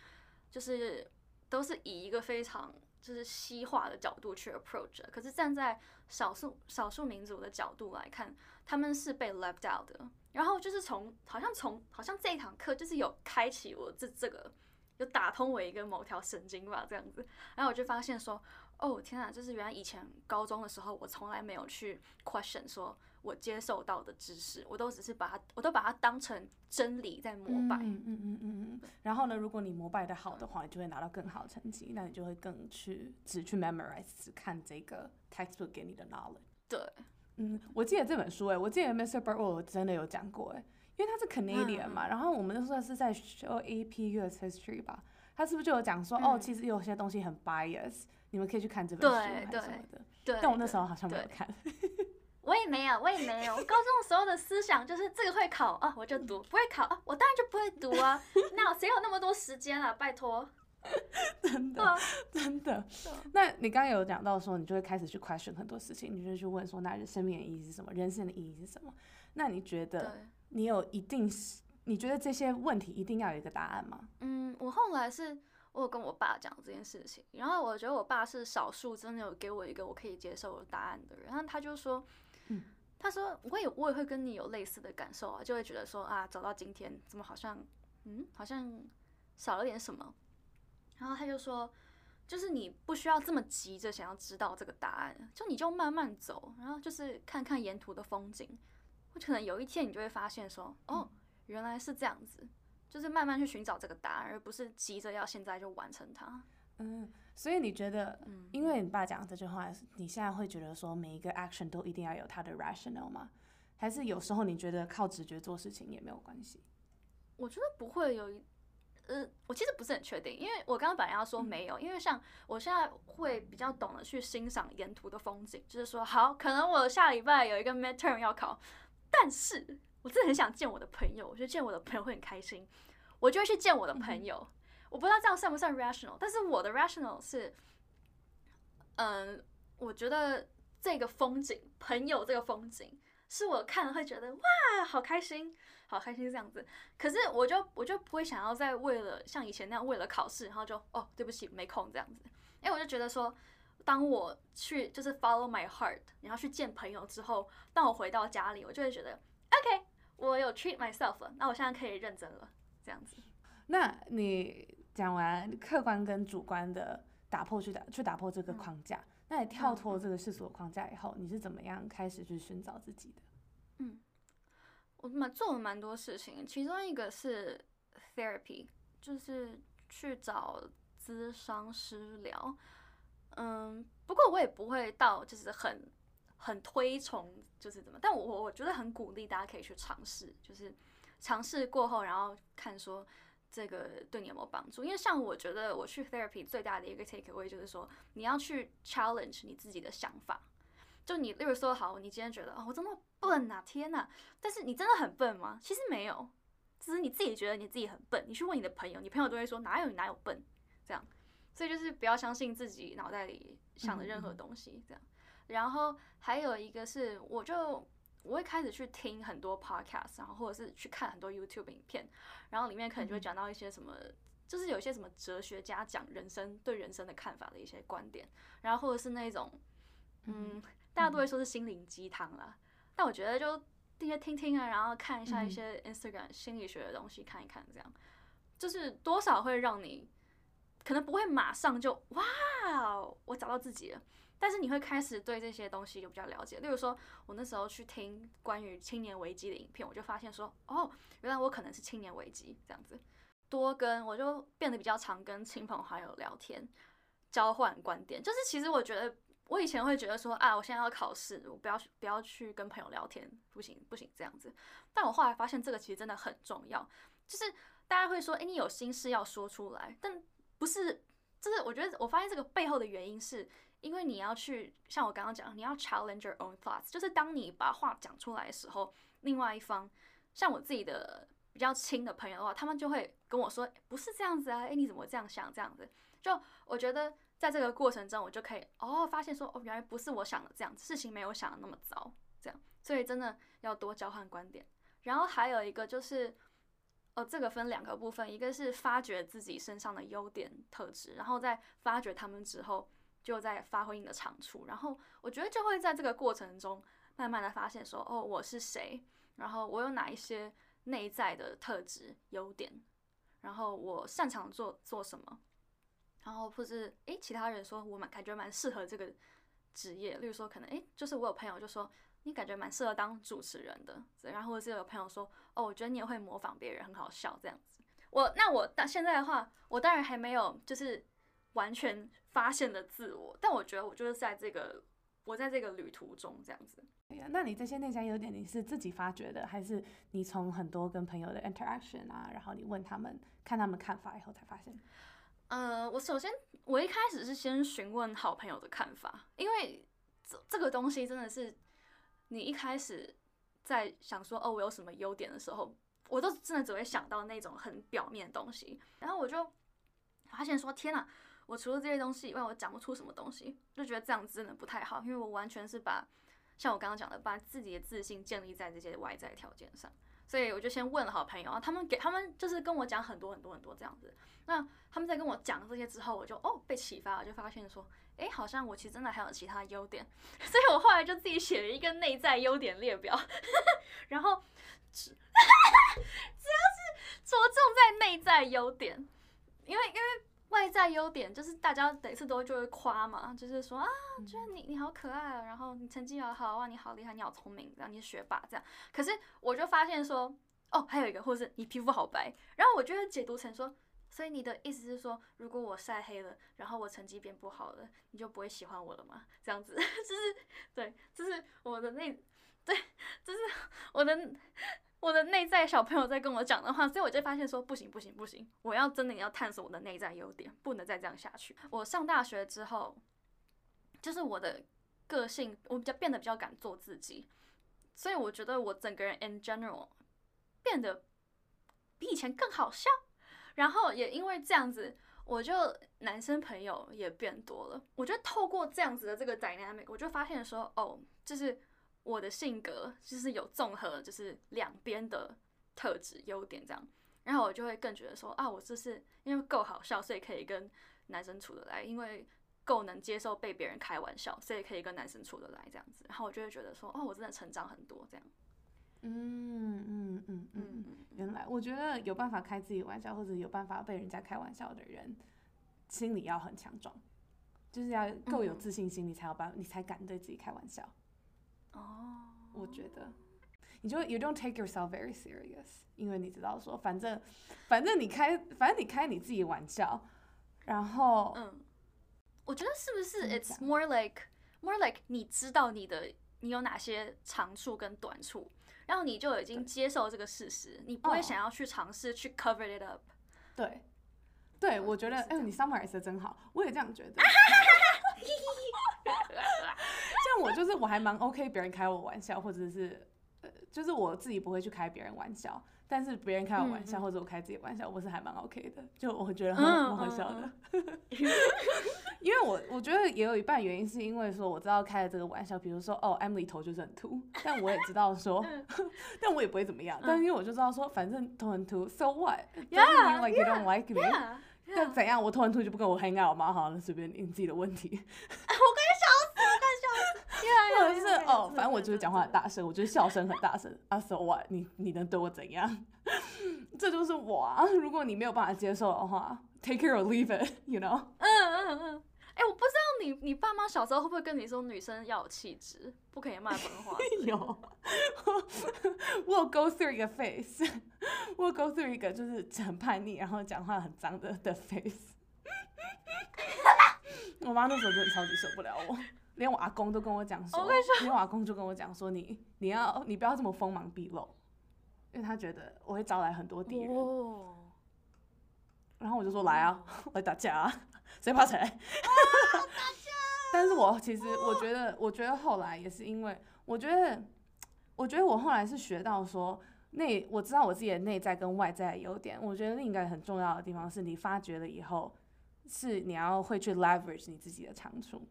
就是都是以一个非常。就是西化的角度去 approach，可是站在少数少数民族的角度来看，他们是被 left out 的。然后就是从好像从好像这一堂课就是有开启我这这个有打通我一个某条神经吧，这样子。然后我就发现说，哦天啊，就是原来以前高中的时候，我从来没有去 question 说我接受到的知识，我都只是把它，我都把它当成真理在膜拜。嗯嗯嗯嗯嗯。然后呢，如果你膜拜的好的话，你就会拿到更好的成绩，那你就会更去只去 memorize，只看这个 textbook 给你的 knowledge。对，嗯，我记得这本书，哎，我记得 Mr. Burwell 真的有讲过，哎。因为他是 Canadian 嘛，然后我们那时候是在修 AP US History 吧，他是不是就有讲说，哦，其实有些东西很 bias，你们可以去看这本书还是什么的。对，但我那时候好像没有看。*laughs* 我也没有，我也没有。高中的时候的思想就是这个会考啊，我就读；不会考啊，我当然就不会读啊。那谁有那么多时间啊？拜托。真的，真的。那你刚刚有讲到说，你就会开始去 question 很多事情，你就去问说，那生命的意义是什么？人生的意义是什么？那你觉得？你有一定是？你觉得这些问题一定要有一个答案吗？嗯，我后来是我有跟我爸讲这件事情，然后我觉得我爸是少数真的有给我一个我可以接受的答案的人。然后他就说，嗯，他说我也我也会跟你有类似的感受啊，就会觉得说啊，走到今天怎么好像嗯好像少了点什么。然后他就说，就是你不需要这么急着想要知道这个答案，就你就慢慢走，然后就是看看沿途的风景。可能有一天你就会发现说，哦，原来是这样子，就是慢慢去寻找这个答案，而不是急着要现在就完成它。嗯，所以你觉得，嗯，因为你爸讲这句话，你现在会觉得说每一个 action 都一定要有它的 rational 吗？还是有时候你觉得靠直觉做事情也没有关系？我觉得不会有，呃，我其实不是很确定，因为我刚刚本来要说没有，因为像我现在会比较懂得去欣赏沿途的风景，就是说，好，可能我下礼拜有一个 midterm 要考。但是我真的很想见我的朋友，我觉得见我的朋友会很开心，我就会去见我的朋友。我不知道这样算不算 rational，但是我的 rational 是，嗯，我觉得这个风景，朋友这个风景，是我看了会觉得哇，好开心，好开心这样子。可是我就我就不会想要再为了像以前那样为了考试，然后就哦，对不起，没空这样子。因为我就觉得说。当我去就是 follow my heart，然后去见朋友之后，当我回到家里，我就会觉得 OK，我有 treat myself 了，那我现在可以认真了，这样子。那你讲完客观跟主观的打破去打去打破这个框架，那你跳脱这个世俗的框架以后，你是怎么样开始去寻找自己的？嗯，我蛮做了蛮多事情，其中一个是 therapy，就是去找咨商师聊。嗯，不过我也不会到就是很很推崇，就是怎么，但我我我觉得很鼓励大家可以去尝试，就是尝试过后，然后看说这个对你有没有帮助。因为像我觉得我去 therapy 最大的一个 take away 就是说，你要去 challenge 你自己的想法。就你，例如说，好，你今天觉得哦，我真的笨呐，天呐！但是你真的很笨吗？其实没有，只是你自己觉得你自己很笨。你去问你的朋友，你朋友都会说哪有你哪有笨，这样。所以就是不要相信自己脑袋里想的任何东西，这样。然后还有一个是，我就我会开始去听很多 podcast，然后或者是去看很多 YouTube 影片，然后里面可能就会讲到一些什么，就是有一些什么哲学家讲人生对人生的看法的一些观点，然后或者是那种，嗯，大家都会说是心灵鸡汤啦，但我觉得就那些听听啊，然后看一下一些 Instagram 心理学的东西看一看，这样就是多少会让你。可能不会马上就哇，我找到自己了。但是你会开始对这些东西有比较了解。例如说，我那时候去听关于青年危机的影片，我就发现说，哦，原来我可能是青年危机这样子。多跟我就变得比较常跟亲朋好友聊天，交换观点。就是其实我觉得，我以前会觉得说，啊，我现在要考试，我不要不要去跟朋友聊天，不行不行这样子。但我后来发现，这个其实真的很重要。就是大家会说，哎，你有心事要说出来，但不是，就是我觉得我发现这个背后的原因是，因为你要去像我刚刚讲，你要 challenge your own thoughts，就是当你把话讲出来的时候，另外一方，像我自己的比较亲的朋友的话，他们就会跟我说，不是这样子啊，哎，你怎么这样想？这样子，就我觉得在这个过程中，我就可以哦，发现说，哦，原来不是我想的这样，事情没有想的那么糟，这样，所以真的要多交换观点。然后还有一个就是。哦，这个分两个部分，一个是发掘自己身上的优点特质，然后在发掘他们之后，就在发挥你的长处。然后我觉得就会在这个过程中，慢慢的发现说，哦，我是谁，然后我有哪一些内在的特质优点，然后我擅长做做什么，然后或是诶，其他人说我蛮感觉蛮适合这个职业，例如说可能诶，就是我有朋友就说你感觉蛮适合当主持人的，然后或者是有朋友说哦，我觉得你也会模仿别人，很好笑这样子。我那我到现在的话，我当然还没有就是完全发现的自我，但我觉得我就是在这个我在这个旅途中这样子。对呀，那你这些内在优点你是自己发掘的，还是你从很多跟朋友的 interaction 啊，然后你问他们看他们看法以后才发现？呃，我首先我一开始是先询问好朋友的看法，因为这这个东西真的是你一开始在想说哦我有什么优点的时候，我都真的只会想到那种很表面的东西，然后我就发现说天哪，我除了这些东西以外，我讲不出什么东西，就觉得这样子真的不太好，因为我完全是把像我刚刚讲的，把自己的自信建立在这些外在条件上。所以我就先问了好朋友啊，他们给他们就是跟我讲很多很多很多这样子。那他们在跟我讲这些之后，我就哦被启发了，就发现说，哎，好像我其实真的还有其他优点。*laughs* 所以我后来就自己写了一个内在优点列表，*laughs* 然后只 *laughs* 只要是着重在内在优点，因为因为。外在优点就是大家每次都就会夸嘛，就是说啊，觉得你你好可爱啊，然后你成绩好好哇，你好厉害，你好聪明，然后你是学霸这样。可是我就发现说，哦，还有一个，或者是你皮肤好白，然后我就会解读成说，所以你的意思是说，如果我晒黑了，然后我成绩变不好了，你就不会喜欢我了吗？这样子，*laughs* 就是对，就是我的那，对，就是我的。我的内在小朋友在跟我讲的话，所以我就发现说不行不行不行，我要真的要探索我的内在优点，不能再这样下去。我上大学之后，就是我的个性，我比较变得比较敢做自己，所以我觉得我整个人 in general 变得比以前更好笑。然后也因为这样子，我就男生朋友也变多了。我觉得透过这样子的这个 dynamic，我就发现说，哦，就是。我的性格就是有综合，就是两边的特质优点这样，然后我就会更觉得说啊，我这是因为够好笑，所以可以跟男生处得来；因为够能接受被别人开玩笑，所以可以跟男生处得来这样子。然后我就会觉得说，哦，我真的成长很多这样。嗯嗯嗯嗯，原来我觉得有办法开自己玩笑，或者有办法被人家开玩笑的人，心理要很强壮，就是要够有自信心，你才有办，你才敢对自己开玩笑。哦，我觉得，你就 you don't take yourself very serious，因为你知道说，反正，反正你开，反正你开你自己玩笑，然后，嗯，我觉得是不是 it's more like more like 你知道你的你有哪些长处跟短处，然后你就已经接受这个事实，你不会想要去尝试去 cover it up。对，对，我觉得，哎，你 summarize 的真好，我也这样觉得。*laughs* 像我就是我还蛮 OK，别人开我玩笑，或者是呃，就是我自己不会去开别人玩笑，但是别人开我玩笑，或者我开自己玩笑，我是还蛮 OK 的，就我觉得很蛮好笑的。*laughs* *laughs* 因为我我觉得也有一半原因是因为说我知道开了这个玩笑，比如说哦，Emily 头就是很秃，但我也知道说，*laughs* 但我也不会怎么样，但因为我就知道说，反正头很秃，So what？Yeah, like you don't like me？那怎样？我头很秃就不跟我 hang out 吗？好，那随便你自己的问题。我。哦，反正我就是讲话很大声，我就是笑声很大声。啊，so what？你你能对我怎样？*laughs* 这就是我啊！如果你没有办法接受的话，take it or leave it，you *laughs* know？嗯嗯嗯。哎，我不知道你你爸妈小时候会不会跟你说女生要有气质，不可以骂脏话？*laughs* 有。我 go through 一个 face，我 go through 一个就是很叛逆，然后讲话很脏的的 face。我妈那时候真的超级受不了我。连我阿公都跟我讲说，连我阿公就跟我讲说，你你要你不要这么锋芒毕露，因为他觉得我会招来很多敌人。然后我就说来啊，*laughs* 来打架啊，谁怕谁？打架！但是我其实我觉得，我觉得后来也是因为，我觉得，我觉得我后来是学到说内，我知道我自己的内在跟外在的优点。我觉得另一个很重要的地方是你发觉了以后，是你要会去 leverage 你自己的长处。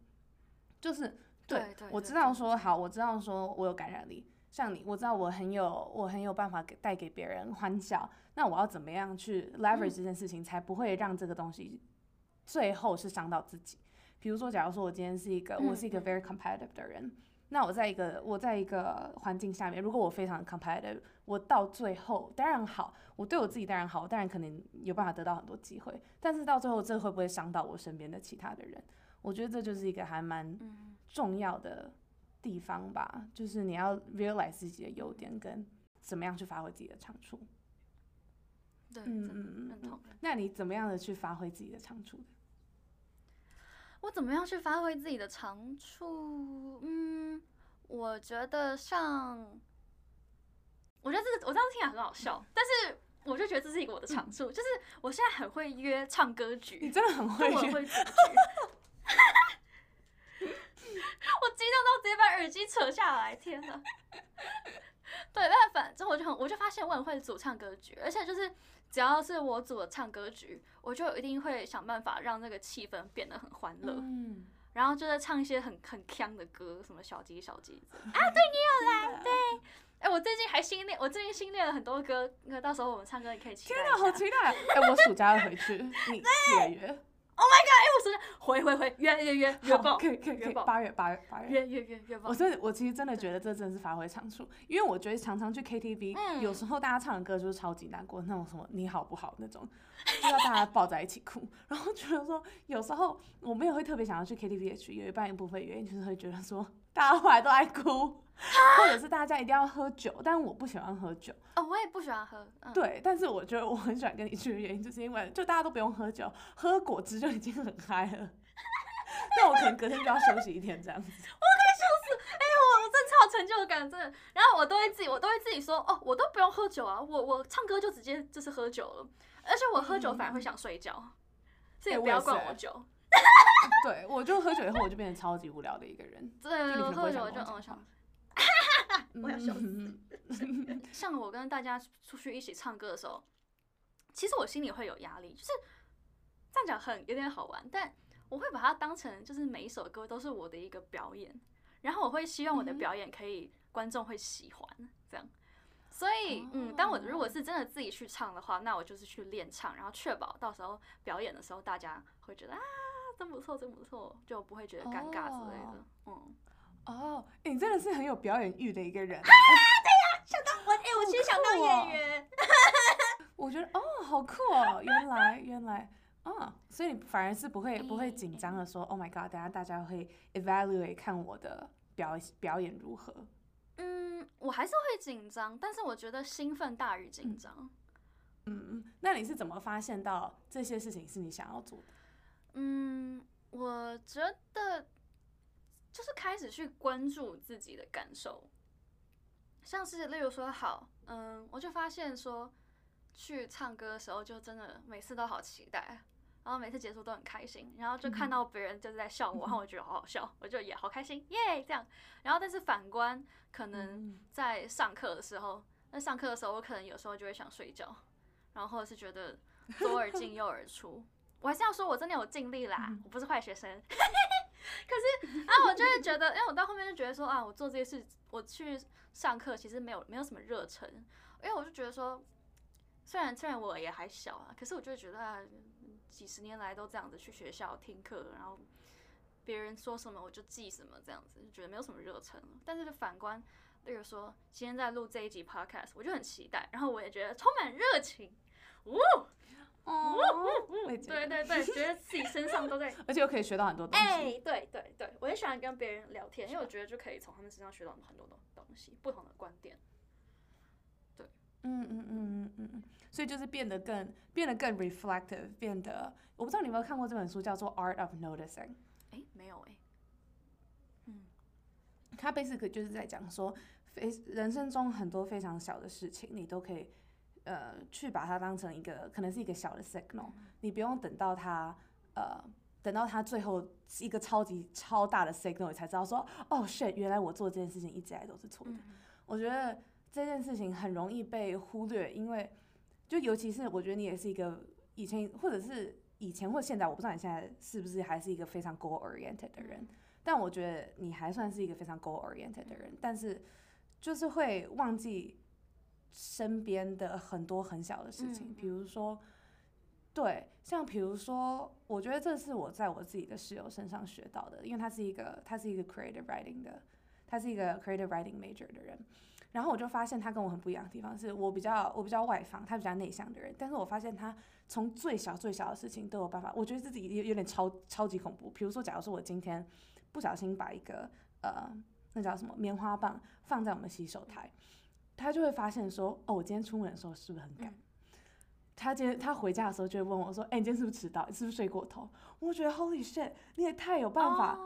就是对，我知道说好，我知道说我有感染力，像你，我知道我很有，我很有办法给带给别人欢笑。那我要怎么样去 leverage 这件事情，才不会让这个东西最后是伤到自己？比如说，假如说我今天是一个，我是一个 very competitive 的人，那我在一个我在一个环境下面，如果我非常 competitive，我到最后当然好，我对我自己当然好，当然可能有办法得到很多机会，但是到最后这会不会伤到我身边的其他的人？我觉得这就是一个还蛮嗯重要的地方吧，就是你要 realize 自己的优点跟怎么样去发挥自己的长处。对，嗯嗯嗯嗯认同。那你怎么样的去发挥自己的长处的？我怎么样去发挥自己的长处？嗯，我觉得像，我觉得这个我这样听起来很好笑，但是我就觉得这是一个我的长处，就是我现在很会约唱歌局你，真的很就会约，我会组局。*laughs* 我激动到直接把耳机扯下来，天哪！对，但反正我就很，我就发现我很会组唱歌局，而且就是只要是我组的唱歌局，我就一定会想办法让那个气氛变得很欢乐。嗯，然后就在唱一些很很腔的歌，什么小鸡小鸡子。啊，对你有来，对，哎、我最近还新练，我最近新练了很多歌，那到时候我们唱歌也可以期待天哪，好。期待！哎，我暑假要回去，*laughs* 你记得约，哎，我说回回回约约约约好，爆，可以可以可以，八月八月八月。约约约约爆我。真的，我其实真的觉得这真的是发挥长处，因为我觉得常常去 KTV，、嗯有时候大家唱的歌就是超级难过，那种什么你好不好那种，就要大家抱在一起哭。然后觉得说，有时候我们也会特别想要去 KTV 的去，有一半一部分原因就是会觉得说，大家后来都爱哭，或者是大家一定要喝酒，但我不喜欢喝酒。哦，我也不喜欢喝。嗯，对，但是我觉得我很喜欢跟你去的原因，就是因为就大家都不用喝酒，喝果汁就已经很嗨了。*laughs* 但我可能隔天就要休息一天这样子。我快笑死！哎、欸，我真的超有成就感，真的。然后我都会自己，我都会自己说，哦，我都不用喝酒啊，我我唱歌就直接就是喝酒了，而且我喝酒反而会想睡觉，所以不要灌我酒。对，我就喝酒以后，我就变成超级无聊的一个人。对，喝酒我就嗯 *laughs* 我要笑死。嗯像我跟大家出去一起唱歌的时候，其实我心里会有压力，就是这样讲很有点好玩，但我会把它当成就是每一首歌都是我的一个表演，然后我会希望我的表演可以观众会喜欢这样。所以，嗯，当我如果是真的自己去唱的话，那我就是去练唱，然后确保到时候表演的时候大家会觉得啊，真不错，真不错，就不会觉得尴尬之类的。嗯，哦，欸你真的是很有表演欲的一个人啊。我哎、我其实想当演员。*laughs* 我觉得哦，好酷哦，原来原来啊，所以你反而是不会不会紧张的说，Oh my god，等下大家会 evaluate 看我的表表演如何。嗯，我还是会紧张，但是我觉得兴奋大于紧张。嗯嗯，那你是怎么发现到这些事情是你想要做的？嗯，我觉得就是开始去关注自己的感受，像是例如说，好，嗯，我就发现说，去唱歌的时候就真的每次都好期待，然后每次结束都很开心，然后就看嗯到别人就是在笑我，然后我觉得好好笑，我就也好开心，耶，这样。然后但是反观，可能嗯在上课的时候，那上课的时候，我可能有时候就会想睡觉，然后是觉得左耳进右耳出。*laughs* 我还是要说，我真的有尽力啦，嗯我不是坏学生。*laughs* *laughs* 可是啊，我就会觉得，因为我到后面就觉得说啊，我做这些事，我去上课其实没有没有什么热忱，因为我就觉得说，虽然虽然我也还小啊，可是我就会觉得啊，几十年来都这样子去学校听课，然后别人说什么我就记什么，这样子就觉得没有什么热忱了。但是就反观，例如说今天在录这一集 podcast，我就很期待，然后我也觉得充满热情。呜、我也觉得，对对对，觉得自己身上都在。*laughs* 而且又可以学到很多东西。哎、对对对，我很喜欢跟别人聊天，因为我觉得就可以从他们身上学到很多东东西，不同的观点。嗯嗯嗯嗯嗯嗯，所以就是变得更变得更 reflective，变得我不知道你有没有看过这本书，叫做《Art of Noticing》。哎、没有哎、嗯它 basically 就是在讲说，非人生中很多非常小的事情，你都可以呃去把它当成一个可能是一个小的 signal，你不用等到它呃等到它最后一个超级超大的 signal，你才知道说哦 shit，原来我做这件事情一直以来都是错的。嗯。我觉得这件事情很容易被忽略，因为就尤其是我觉得你也是一个以前或者是以前或现在，我不知道你现在是不是还是一个非常 goal oriented 的人，但我觉得你还算是一个非常 goal oriented 的人，但是就是会忘记身边的很多很小的事情，嗯比如说。对，像比如说，我觉得这是我在我自己的室友身上学到的，因为他是一个他是一个 creative writing 的，他他是一个 creative writing major 的人。然后我就发现他跟我很不一样的地方，是我比较我比较外放，他比较内向的人。但是我发现他从最小最小的事情都有办法，我觉得自己有有点超超级恐怖。比如说，假如说我今天不小心把一个呃那叫什么棉花棒放在我们洗手台，他就会发现说，哦，我今天出门的时候是不是很赶？他今天他回家的时候就会问我说，哎，你今天是不是迟到？你是不是睡过头？我觉得 Holy shit，你也太有办法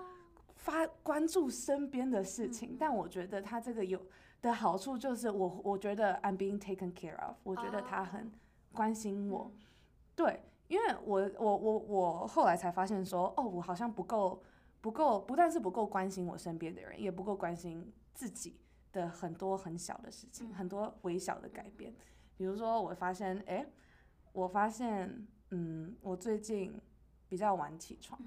发关注身边的事情。但我觉得他这个有。的好处就是我我觉得 I'm being taken care of，我觉得他很关心我，对，因为我我我我后来才发现说，哦，我好像不够不够，不但是不够关心我身边的人，也不够关心自己的很多很小的事情，很多微小的改变，比如说我发现，哎，我发现，嗯，我最近比较晚起床，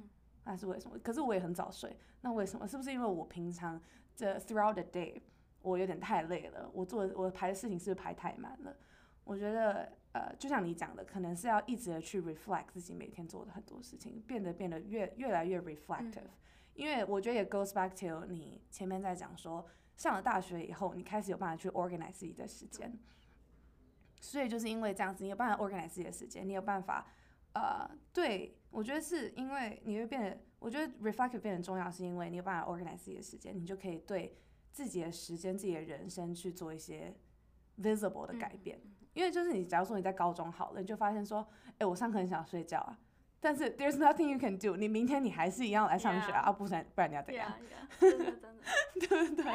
那是为什么？可是我也很早睡，那为什么？是不是因为我平常这 throughout the day？我有点太累了，我做我排的事情是不是排太满了？我觉得，呃，就像你讲的，可能是要一直的去 reflect 自己每天做的很多事情，变得变得越越来越 reflective。因为我觉得也 goes back to 你前面在讲说，上了大学以后，你开始有办法去 organize 自己的时间。所以就是因为这样子，你有办法 organize 自己的时间，你有办法，呃，对我觉得是因为你会变得，我觉得 reflective 变得重要，是因为你有办法 organize 自己的时间，你就可以对。自己的时间、自己的人生去做一些 visible 的改变，因为就是你，假如说你在高中好了，你就发现说，哎，我上课很想睡觉啊，但是 there's nothing you can do，你明天你还是一样来上学啊，不然不然你要怎样？*laughs* 真的真的，对不对？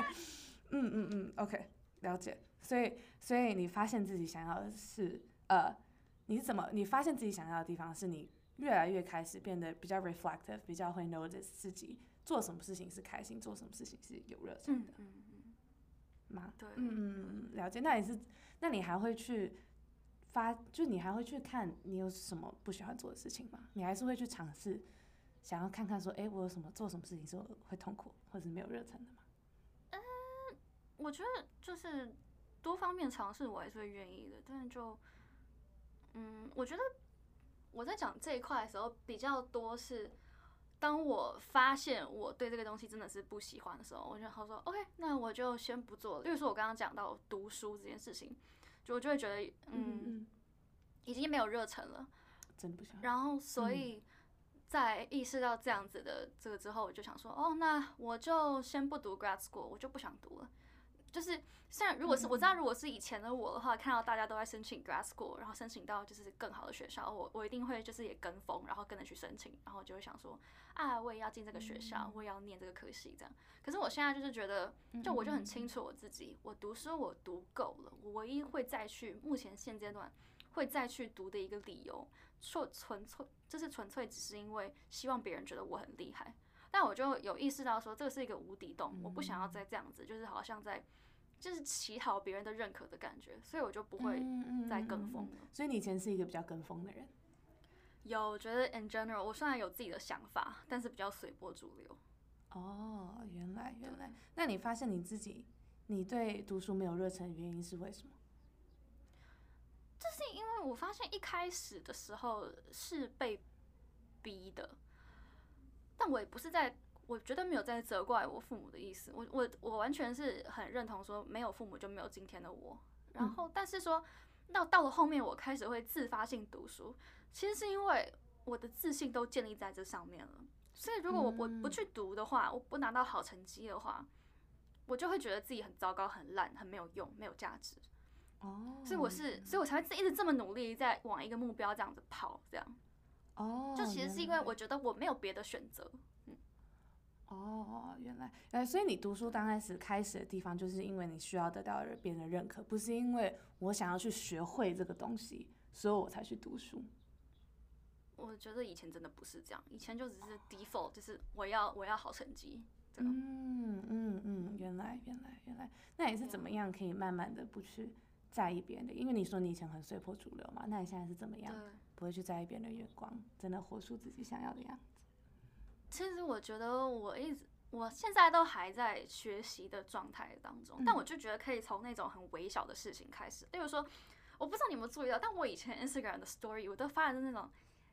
嗯嗯嗯，OK，了解。所以所以你发现自己想要的是，呃，你怎么你发现自己想要的地方，是你越来越开始变得比较 reflective，比较会 notice 自己。做什么事情是开心，做什么事情是有热忱的，嗯嗯吗？对，嗯嗯嗯，了解。那你是，那你还会去发，就你还会去看你有什么不喜欢做的事情吗？你还是会去尝试，想要看看说，哎，我有什么做什么事情是会痛苦或者没有热忱的吗？嗯，我觉得就是多方面尝试，我还是会愿意的。但是就，嗯，我觉得我在讲这一块的时候比较多是。当我发现我对这个东西真的是不喜欢的时候，我就好说，OK，那我就先不做了。例如说，我刚刚讲到读书这件事情，就我就会觉得，嗯，已经没有热忱了，真的不想。然后，所以在意识到这样子的这个之后，我就想说，哦，那我就先不读 grad school，我就不想读了。就是，虽然如果是我知道，如果是以前的我的话，看到大家都在申请 grad school，然后申请到就是更好的学校，我我一定会就是也跟风，然后跟着去申请，然后就会想说，啊，我也要进这个学校，我也要念这个科系这样。可是我现在就是觉得，就我就很清楚我自己，我读书我读够了，我唯一会再去，目前现阶段会再去读的一个理由，说纯粹就是纯粹只是因为希望别人觉得我很厉害。但我就有意识到说，这个是一个无底洞，我不想要再这样子，就是好像在。就是乞讨别人的认可的感觉，所以我就不会再跟风了。所以你以前是一个比较跟风的人？有，我觉得 in general，我虽然有自己的想法，但是比较随波逐流。哦，原来原来。那你发现你自己，你对读书没有热忱的原因是为什么？这是因为我发现一开始的时候是被逼的，但我也不是在。我绝对没有在责怪我父母的意思，我我我完全是很认同说没有父母就没有今天的我。然后，但是说到到了后面，我开始会自发性读书，其实是因为我的自信都建立在这上面了。所以如果我我不去读的话，我不拿到好成绩的话，我就会觉得自己很糟糕、很烂、很没有用、没有价值。哦，所以我是，所以我才会一直这么努力在往一个目标这样子跑，这样。哦，就其实是因为我觉得我没有别的选择。哦，原来，哎，所以你读书刚开始开始的地方，就是因为你需要得到别人的认可，不是因为我想要去学会这个东西，所以我才去读书。我觉得以前真的不是这样，以前就只是 default，就是我要我要好成绩。嗯嗯嗯，原来原来原来，那你是怎么样可以慢慢的不去在意别人的？因为你说你以前很随波逐流嘛，那你现在是怎么样不会去在意别人的眼光，真的活出自己想要的样子？其实我觉得我一直，我现在都还在学习的状态当中，但我就觉得可以从那种很微小的事情开始，例如说，我不知道你有没有注意到，但我以前 Instagram 的 Story 我都发的是那种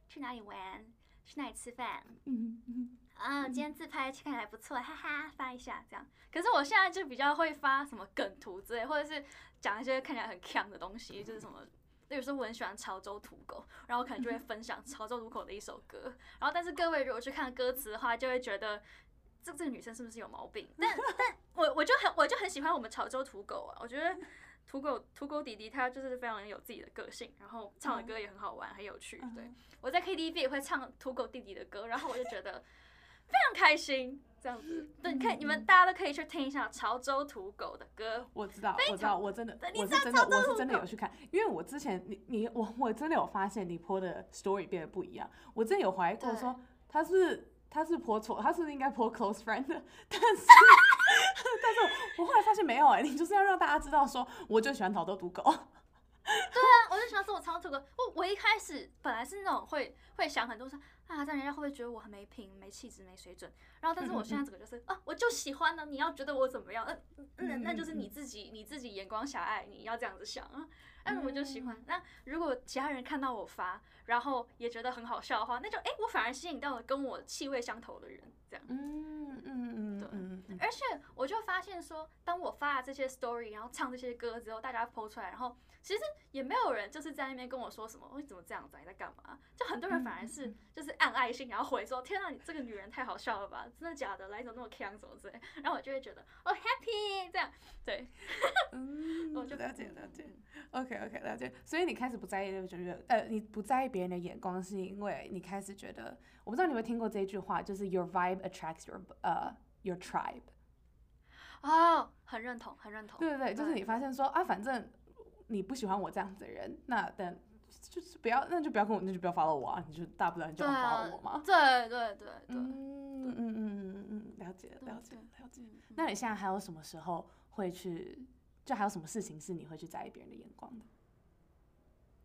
去哪里玩，去哪里吃饭？嗯嗯啊，今天自拍看起来还不错，哈哈，发一下这样。可是我现在就比较会发什么梗图之类，或者是讲一些看起来很强的东西，就是什么，例如说我很喜欢潮州土狗，然后我可能就会分享潮州土狗的一首歌，然后但是各位如果去看歌词的话，就会觉得这这个女生是不是有毛病？但 *laughs* 但我我就很我就很喜欢我们潮州土狗啊，我觉得土狗土狗弟弟他就是非常有自己的个性，然后唱的歌也很好玩，很有趣。对我在 KTV 也会唱土狗弟弟的歌，然后我就觉得。非常开心，这样子。对，你看，你们大家都可以去听一下潮州土狗的歌。我知道，我知道，我真的，我是真的，我是真的有去看，因为我之前你你我我真的有发现你播的 story 变得不一样。我真的有怀疑过说他是他是播错，他是应该播 close friend 的，*laughs* 但是 *laughs* 但是我后来发现没有哎，你就是要让大家知道说，我就喜欢潮州土狗。对啊，我就喜欢说我潮州土狗。我我一开始本来是那种会会想很多说。啊，这样人家会不会觉得我很没品、没气质、没水准？然后，但是我现在整个就是啊，我就喜欢呢。你要觉得我怎么样？嗯，那那就是你自己，你自己眼光狭隘，你要这样子想啊。哎，我就喜欢。那如果其他人看到我发，然后也觉得很好笑的话，那就哎，我反而吸引到了跟我气味相投的人，这样。而且我就发现说，当我发了这些 story，然后唱这些歌之后，大家 po 出来，然后。其实也没有人就是在那边跟我说什么，你怎么这样子？你在干嘛？就很多人反而是就是按爱心，然后回说：“天啊，你这个女人太好笑了吧？真的假的？来一首那么强什么之类。”然后我就会觉得哦，happy 这样，对，*laughs* 嗯，我就了解了解，OK OK 了解。所以你开始不在意，就觉得呃，你不在意别人的眼光，是因为你开始觉得，我不知道你有没有听过这一句话，就是 Your vibe attracts your 呃 your tribe。哦，很认同，很认同。对对对，就是你发现说啊，反正。你不喜欢我这样子的人，那等就是不要，那就不要跟我，那就不要 follow 我啊！你就大不了你就 follow 我嘛。对对对对。嗯嗯嗯嗯嗯，了解了解了解。那你现在还有什么时候会去？就还有什么事情是你会去在意别人的眼光的？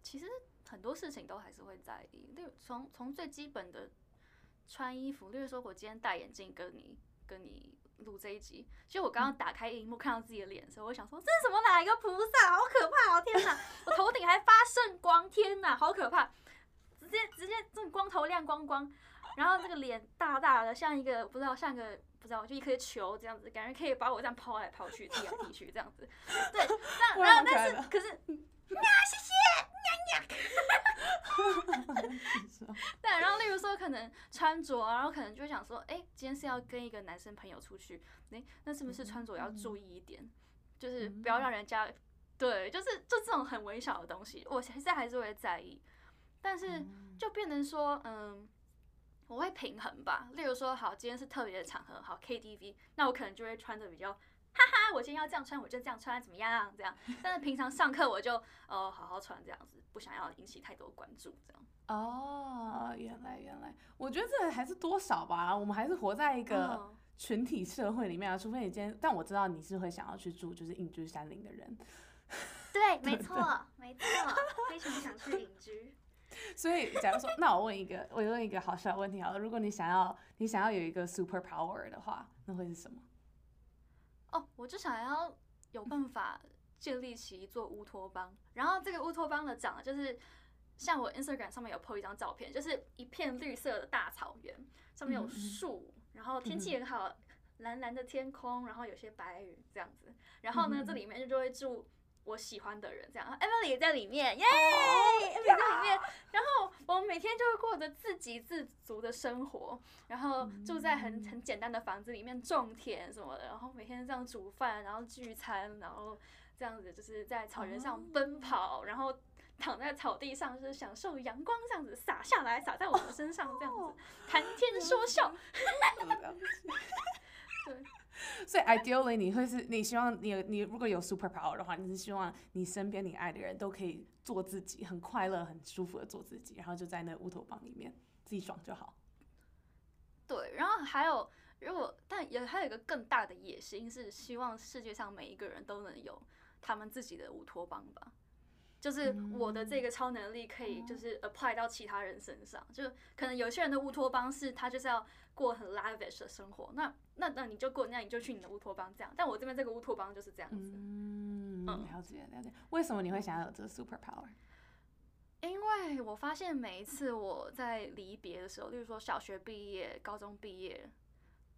其实很多事情都还是会在意，例如从从最基本的穿衣服，例如说我今天戴眼镜跟你跟你。录这一集，其实我刚刚打开荧幕看到自己的脸的时候，我想说这是什么哪一个菩萨，好可怕哦！天哪，*laughs* 我头顶还发圣光，天哪，好可怕！直接直接这种光头亮光光，然后这个脸大大的，像一个不知道像个不知道就一颗球这样子，感觉可以把我这样抛来抛去、踢来踢去这样子。对，那 *laughs* 然后但是 *laughs* 可是，呀，*laughs* 谢谢。*laughs* 对，然后例如说可能穿着，然后可能就会想说，哎，今天是要跟一个男生朋友出去，哎，那是不是穿着要注意一点，就是不要让人家，对，就是就这种很微小的东西，我现在还是会在意，但是就变成说，嗯，我会平衡吧。例如说，好，今天是特别的场合，好 KTV，那我可能就会穿的比较。哈哈，我今天要这样穿，我就这样穿，怎么样？这样，但是平常上课我就呃好好穿这样子，不想要引起太多关注，这样。哦，原来原来，我觉得这还是多少吧，我们还是活在一个群体社会里面啊，除非你今天，但我知道你是会想要去住就是隐居山林的人。*laughs* 对，没错，没错，非常想去隐居。*laughs* 所以，假如说，那我问一个，我问一个好笑的问题好了，如果你想要你想要有一个 super power 的话，那会是什么？哦，我就想要有办法建立起一座乌托邦，然后这个乌托邦的长就是像我 Instagram 上面有 po 一张照片，就是一片绿色的大草原，上面有树，然后天气很好，蓝蓝的天空，然后有些白云这样子，然后呢，这里面就会住。我喜欢的人，这样，Emily 也在里面，耶，Emily 在里面。然后我们每天就会过着自给自足的生活，然后住在很很简单的房子里面，种田什么的，然后每天这样煮饭，然后聚餐，然后这样子就是在草原上奔跑，然后躺在草地上，就是享受阳光这样子洒下来，洒在我们身上，这样子谈天说笑。*laughs* 对。*laughs* 所以，ideally，你会是你希望你你如果有 super power 的话，你是希望你身边你爱的人都可以做自己，很快乐、很舒服的做自己，然后就在那乌托邦里面自己爽就好。对，然后还有，如果但也还有一个更大的野心，是希望世界上每一个人都能有他们自己的乌托邦吧。就是我的这个超能力可以就是 apply 到其他人身上，就可能有些人的乌托邦是他就是要过很 lavish 的生活，那那那你就过，那你就去你的乌托邦这样。但我这边这个乌托邦就是这样子。嗯，了解了解。为什么你会想要有这个 super power？因为我发现每一次我在离别的时候，例如说小学毕业、高中毕业，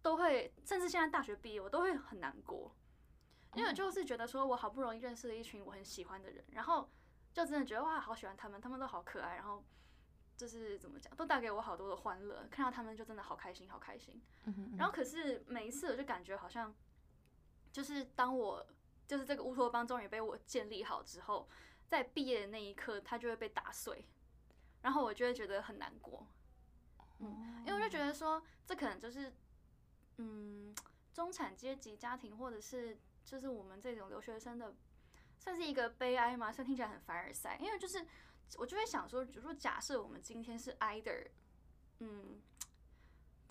都会，甚至现在大学毕业，我都会很难过，因为就是觉得说我好不容易认识了一群我很喜欢的人，然后就真的觉得哇，好喜欢他们，他们都好可爱，然后就是怎么讲，都带给我好多的欢乐，看到他们就真的好开心，好开心。然后可是每一次我就感觉好像，就是当我就是这个乌托邦终于被我建立好之后。在毕业的那一刻，它就会被打碎，然后我就会觉得很难过，嗯，因为我就觉得说，这可能就是，嗯，中产阶级家庭或者是就是我们这种留学生的，算是一个悲哀吗，虽然听起来很凡尔赛，因为就是我就会想说，比如说假设我们今天是 either，嗯，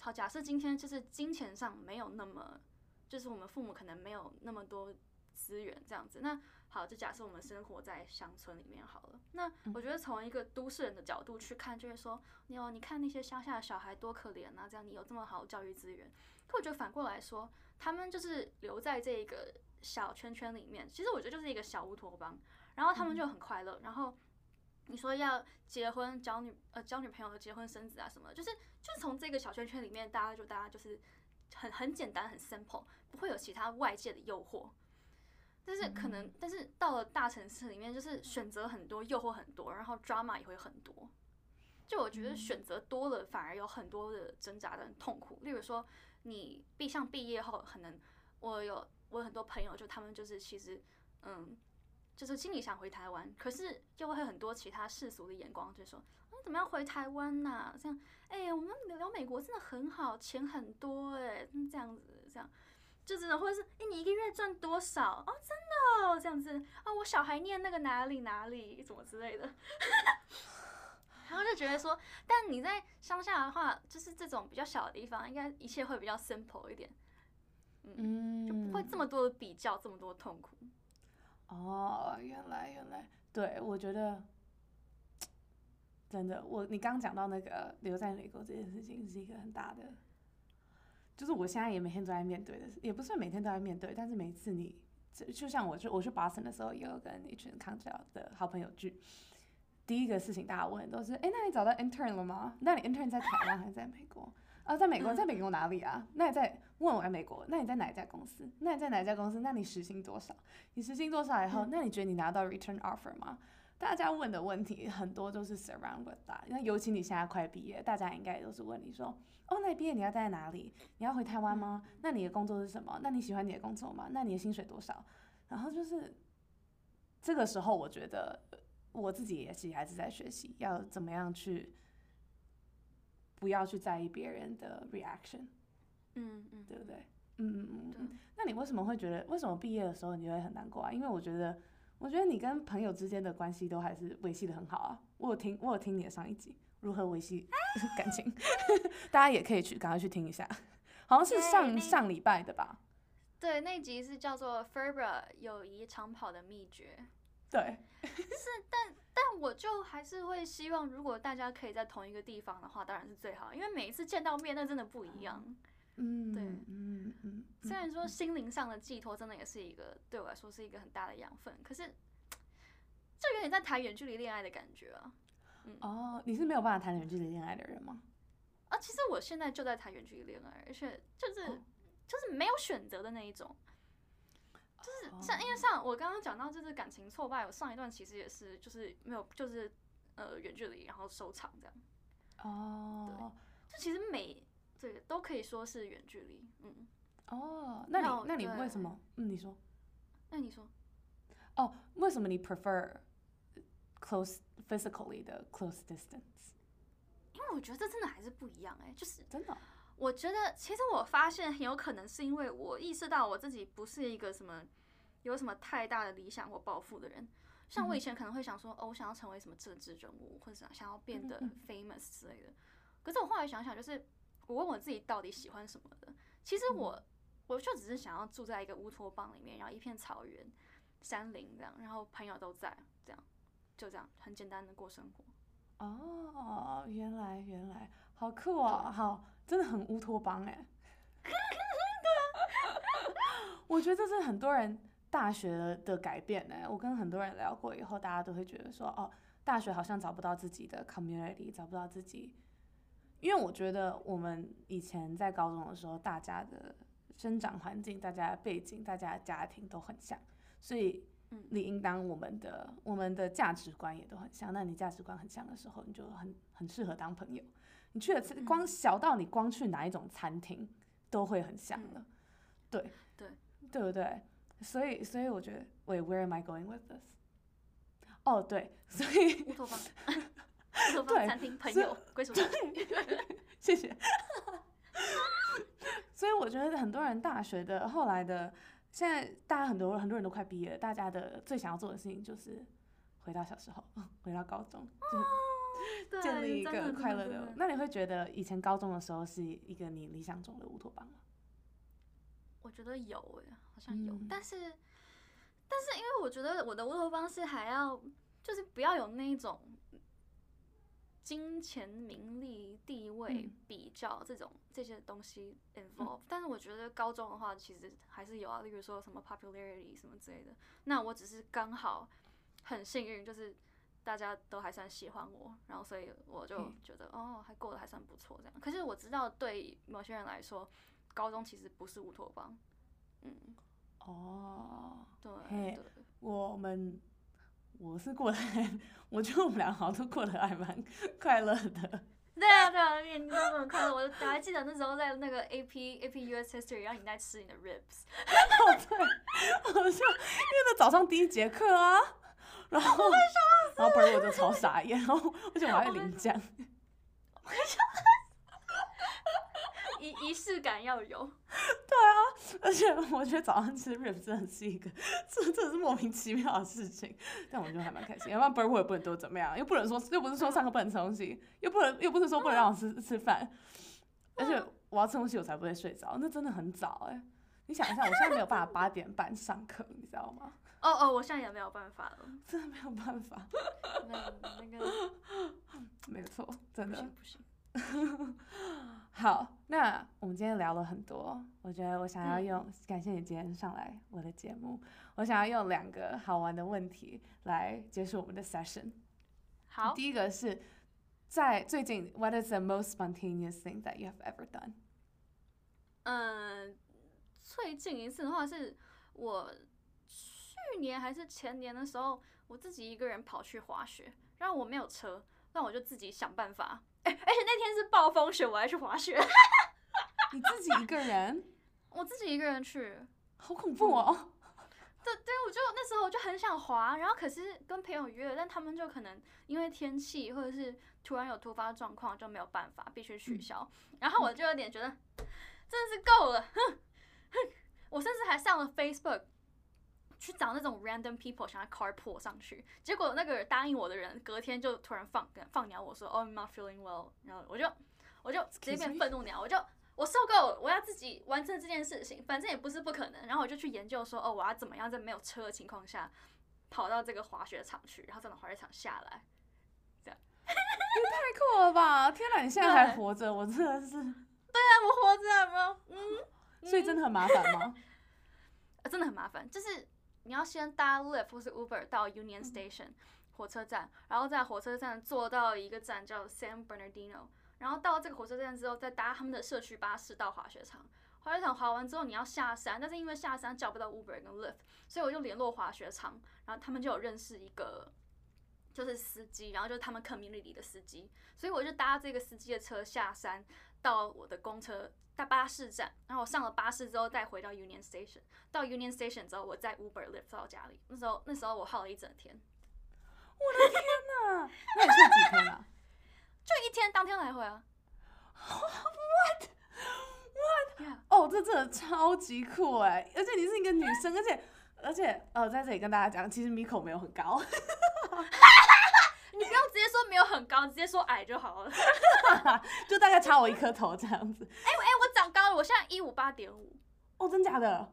好，假设今天就是金钱上没有那么，就是我们父母可能没有那么多资源这样子，那。好，就假设我们生活在乡村里面好了。那我觉得从一个都市人的角度去看，就会说，你哦，你看那些乡下的小孩多可怜啊！这样你有这么好的教育资源。可我觉得反过来说，他们就是留在这一个小圈圈里面，其实我觉得就是一个小乌托邦。然后他们就很快乐。然后你说要结婚、交女呃交女朋友、结婚生子啊什么，就是就是从这个小圈圈里面，大家就大家就是很很简单、很 simple，不会有其他外界的诱惑。但是可能，但是到了大城市里面，就是选择很多，诱惑很多，然后 drama 也会很多。就我觉得选择多了，反而有很多的挣扎跟痛苦。例如说，你毕像毕业后，可能我有我有很多朋友，就他们就是其实，嗯，就是心里想回台湾，可是又会很多其他世俗的眼光，就说，嗯，怎么样回台湾呐？这样，哎，我们聊美国真的很好，钱很多，哎，这样子，这样。就真的，或者是哎，你一个月赚多少哦？真的这样子啊？我小孩念那个哪里哪里，怎么之类的，*laughs* 然后就觉得说，但你在乡下的话，就是这种比较小的地方，应该一切会比较 simple 一点，嗯，就不会这么多的比较，这么多痛苦。哦，原来原来，对我觉得 *tsk* 真的，我你刚讲到那个留在美国这件事情，是一个很大的。就是我现在也每天都在面对的，也不算每天都在面对，但是每次你，就像我去我去 Boston 的时候，也有跟一群康桥的好朋友聚。第一个事情大家问都是，哎，那你找到 intern 了吗？那你 intern 在台湾还是在美国？啊，在美国，在美国哪里啊？那你在问我在美国？那你在哪一家公司？那你在哪一家公司？那你时薪多少？你时薪多少以后，那你觉得你拿到 return offer 吗？大家问的问题很多都是 surround with that，那尤其你现在快毕业，大家应该都是问你说，哦，那你毕业你要待在哪里？你要回台湾吗？那你的工作是什么？那你喜欢你的工作吗？那你的薪水多少？然后就是这个时候，我觉得我自己也是还是在学习，要怎么样去不要去在意别人的 reaction，嗯嗯，对不对？嗯嗯嗯。那你为什么会觉得为什么毕业的时候你会很难过啊？因为我觉得。我觉得你跟朋友之间的关系都还是维系的很好啊！我有听，我有听你的上一集如何维系 *laughs* 感情，*laughs* 大家也可以去赶快去听一下，好像是上上礼拜的吧？对，那集是叫做 Ferber 友谊长跑的秘诀。对，是，但但我就还是会希望，如果大家可以在同一个地方的话，当然是最好，因为每一次见到面，那真的不一样。嗯，对，嗯嗯。虽然说心灵上的寄托真的也是一个对我来说是一个很大的养分，可是就有点在谈远距离恋爱的感觉啊。哦，你是没有办法谈远距离恋爱的人吗？啊，其实我现在就在谈远距离恋爱，而且就是就是没有选择的那一种，就是像因为像我刚刚讲到就是感情挫败，我上一段其实也是就是没有就是呃远距离然后收场这样。哦，对，就其实每。对，都可以说是远距离，嗯。哦，那你那你为什么？嗯，你说。那你说。哦，为什么你 prefer close physically 的 close distance？因为我觉得这真的还是不一样哎，就是真的。我觉得其实我发现很有可能是因为我意识到我自己不是一个什么有什么太大的理想或抱负的人。像我以前可能会想说，哦，我想要成为什么政治人物，或者想要变得 famous 之类的。可是我后来想想，就是。我问我自己到底喜欢什么的，其实我我就只是想要住在一个乌托邦里面，然后一片草原、山林这样，然后朋友都在，这样就这样很简单的过生活。哦，原来原来好酷啊，好，真的很乌托邦哎。*laughs* 对啊，我觉得这是很多人大学的改变哎。我跟很多人聊过以后，大家都会觉得说，哦，大学好像找不到自己的 community，找不到自己。因为我觉得我们以前在高中的时候，大家的生长环境、大家的背景、大家的家庭都很像，所以嗯理应当我们的我们的价值观也都很像。那你价值观很像的时候，你就很很适合当朋友。你去了嗯光小到你光去哪一种餐厅都会很像了，对对对不对？所以所以我觉得，Wait, where am I going with this？哦，对，所以乌托邦，*laughs* 乌托对邦餐厅朋友归属感。谢谢。所以我觉得很多人大学的后来的，现在大家很多很多人都快毕业了，大家的最想要做的事情就是回到小时候，回到高中，就是建立一对真的个快乐的。那你会觉得以前高中的时候是一个你理想中的乌托邦吗？我觉得有诶、好像有，嗯但是但是因为我觉得我的乌托邦是还要就是不要有那一种金钱、名利、地位嗯比较这种这些东西 involve，、但是我觉得高中的话其实还是有啊，例如说什么 popularity 什么之类的。那我只是刚好很幸运，就是大家都还算喜欢我，然后所以我就嗯觉得、哦，还过得还算不错这样。可是我知道对某些人来说，高中其实不是乌托邦。嗯，哦，对我们我是过得，*laughs* 我觉得我们俩好像都过得还蛮 *laughs* 快乐的。*laughs* 对啊对啊，你你都很快乐。我我还记得那时候在那个 AP AP US History，然后你在吃你的 ribs，对好像因为那早上第一节课啊，然后然后本儿我就超傻眼，然后而且我还会淋酱，*laughs* 仪仪式感要有。对啊而且我觉得早上吃 rib 真的是一个，这真的是莫名其妙的事情，但我觉得还蛮开心。要不然本儿我也不能多怎么样，又不能说又不是说上课不能吃东西，又不能又不是说不能让我吃吃饭，而且我要吃东西我才不会睡着，那真的很早哎、你想一下，我现在没有办法八点半上课，你知道吗？哦哦，我现在也没有办法了。*laughs* 真的没有办法，那那个没错，真的不行。不行。*laughs* 好，那我们今天聊了很多，我觉得我想要嗯用，感谢你今天上来我的节目，我想要用两个好玩的问题来结束我们的 session。好，第一个是在最近，What is the most spontaneous thing that you have ever done？嗯，最近一次的话是我去年还是前年的时候，我自己一个人跑去滑雪，然后我没有车，那我就自己想办法。哎、而且那天是暴风雪，我还去滑雪，你自己一个人，*laughs* 我自己一个人去。好恐怖哦！对对，我就那时候我就很想滑，然后可是跟朋友约，但他们就可能因为天气或者是突然有突发状况就没有办法，必须取消。然后我就有点觉得真的是够了，哼哼，我甚至还上了 Facebook 去找那种 random people 想要 carpool 上去，结果那个答应我的人隔天就突然放放鸟我说哦、I'm not feeling well，然后我就我就直接变愤怒鸟，我就。我受够了，我要自己完成这件事情，反正也不是不可能。然后我就去研究说，哦，我要怎么样在没有车的情况下跑到这个滑雪场去，然后再从滑雪场下来。*laughs* 太酷了吧！天哪，你现在还活着，我真的是，对啊我活着有没有？嗯，*laughs* 所以真的很麻烦吗？*laughs* 呃真的很麻烦，就是你要先搭 Lyft 或是 Uber 到 Union Station 火车站，然后在火车站坐到一个站叫 San Bernardino，然后到这个火车站之后再搭他们的社区巴士到滑雪场。滑雪场滑完之后你要下山，但是因为下山叫不到 Uber 跟 Lyft，所以我就联络滑雪场，然后他们就有认识一个就是司机，然后就是他们 community 的司机，所以我就搭这个司机的车下山到我的公车大巴士站，然后我上了巴士之后再回到 Union Station。到 Union Station 之后，我再 Uber lift 到家里。那时候那时候我耗了一整天，我的天哪 *laughs* 那你去了几天啊？*laughs* 就一天当天来回啊。What？Yeah，哦，这真的超级酷哎！而且你是一个女生，而且而且呃，在这里跟大家讲，其实 Miko 没有很高，你 *laughs* 不用直接说没有很高，直接说矮就好了。哎、*laughs* 就大概差我一颗头这样子。*laughs* 哎我长高了，我现在一五八点五。哦，真假的？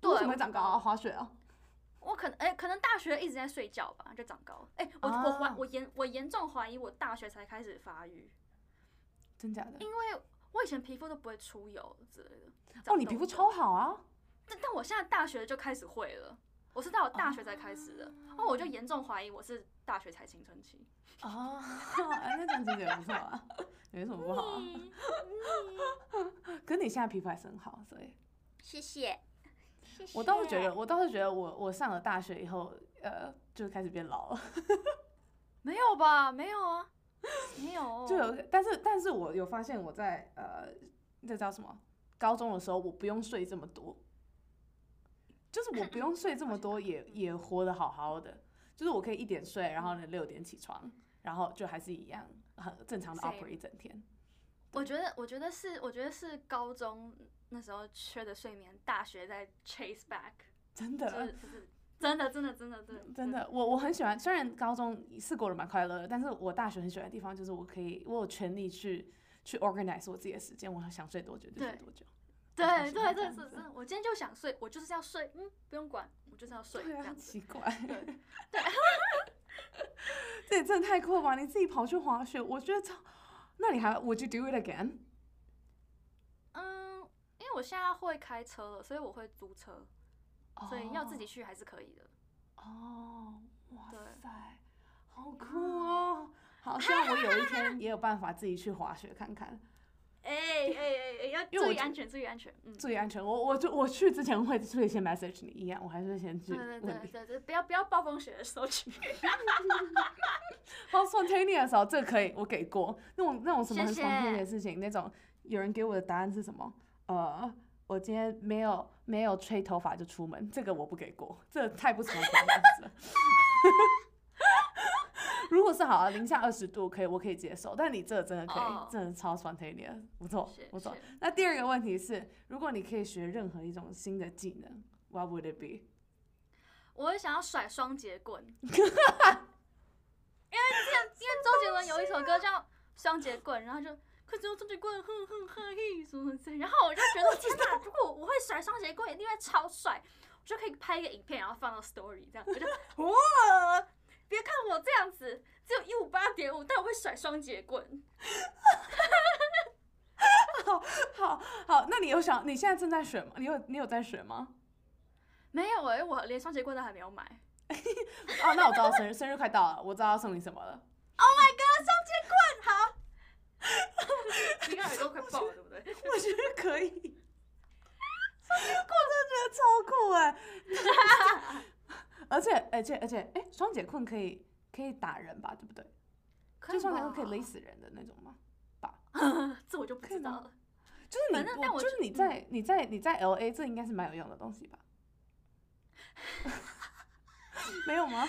对为什么会长高啊？滑雪啊？我可能哎、可能大学一直在睡觉吧，就长高了。哎、我、我怀啊我严我严重怀疑我大学才开始发育，真假的？因为我以前皮肤都不会出油之类的。哦，你皮肤超好啊！但但我现在大学就开始会了，我是到我大学才开始的。哦，我就严重怀疑我是大学才青春期。哦，*laughs* 那这样其实也不错啊，没什么不好啊。*laughs* 可是你现在皮肤还是很好，所以谢谢。我倒是觉得，我倒是觉得我我上了大学以后，呃，就开始变老了。*laughs* 没有吧？没有啊，没有。就有，但是但是我有发现我在呃，这叫什么？高中的时候我不用睡这么多，就是我不用睡这么多，也也活得好好的。就是我可以一点睡，然后呢六点起床，然后就还是一样很正常的 operate 一整天。我觉得，我觉得是，我觉得是高中那时候缺的睡眠，大学在 chase back。*laughs* 真的，就是真的，真的，真的，真的，真的。*laughs* 我我很喜欢，虽然高中是过得蛮快乐的，但是我大学很喜欢的地方就是我可以，我有权利去去 organize 我自己的时间，我想睡多久就睡多久。对对对，是是，我今天就想睡，我就是要睡，嗯，不用管，我就是要睡，这样奇怪。对 *laughs* 对，这也真的太酷了吧！你自己跑去滑雪，我觉得超。那你还 Would you do it again？嗯，因为我现在会开车了，所以我会租车，所以要自己去还是可以的。哦，哇塞，好酷哦！好，希望我有一天也有办法自己去滑雪看看。哎哎哎哎，要注意安全，注意安全，嗯，注意安全。我我就我去之前会会先 message 你一样，我还是先去对对对对，不要不要暴风雪的时候去。好 spontaneous 的时候，这个可以，我给过。那种那种什么很 spontaneous 的事情，那种有人给我的答案是什么？呃，我今天没有没有吹头发就出门，这个我不给过，这太不 spontaneous 了。*laughs* 如果是好啊，零下二十度可以，我可以接受。但你这真的可以，真的超 spontaneous，不错不错。那第二个问题是，如果你可以学任何一种新的技能，What would it be？我会想要甩双节棍，*laughs* 因为因为周杰伦有一首歌叫《双节棍》，然后就快用双节棍，哼哼嘿嘿什么然后我就觉得天哪，如果我会甩双节棍，一定会超帅，我就可以拍一个影片，然后放到 story 这样，我就哇。别看我这样子，只有一五八点五，但我会甩双节棍。*laughs* 好好好，那你有想你现在正在选吗？你有你有在选吗？没有哎，我连双节棍都还没有买。*laughs* 哦，那我知道生日生日快到了，我知道要送你什么了。Oh my god，双节棍好。*laughs* 你看耳朵快爆了，对不对？我觉得可以。双节棍真的觉得超酷哎。而且而且而且，哎，双节棍可以可以打人吧？对不对？就双节棍可以勒死人的那种吗？吧？*laughs* 这我就不知道了。就是你，我就是你在你在你在 L A，这应该是蛮有用的东西吧？*laughs* 没有吗？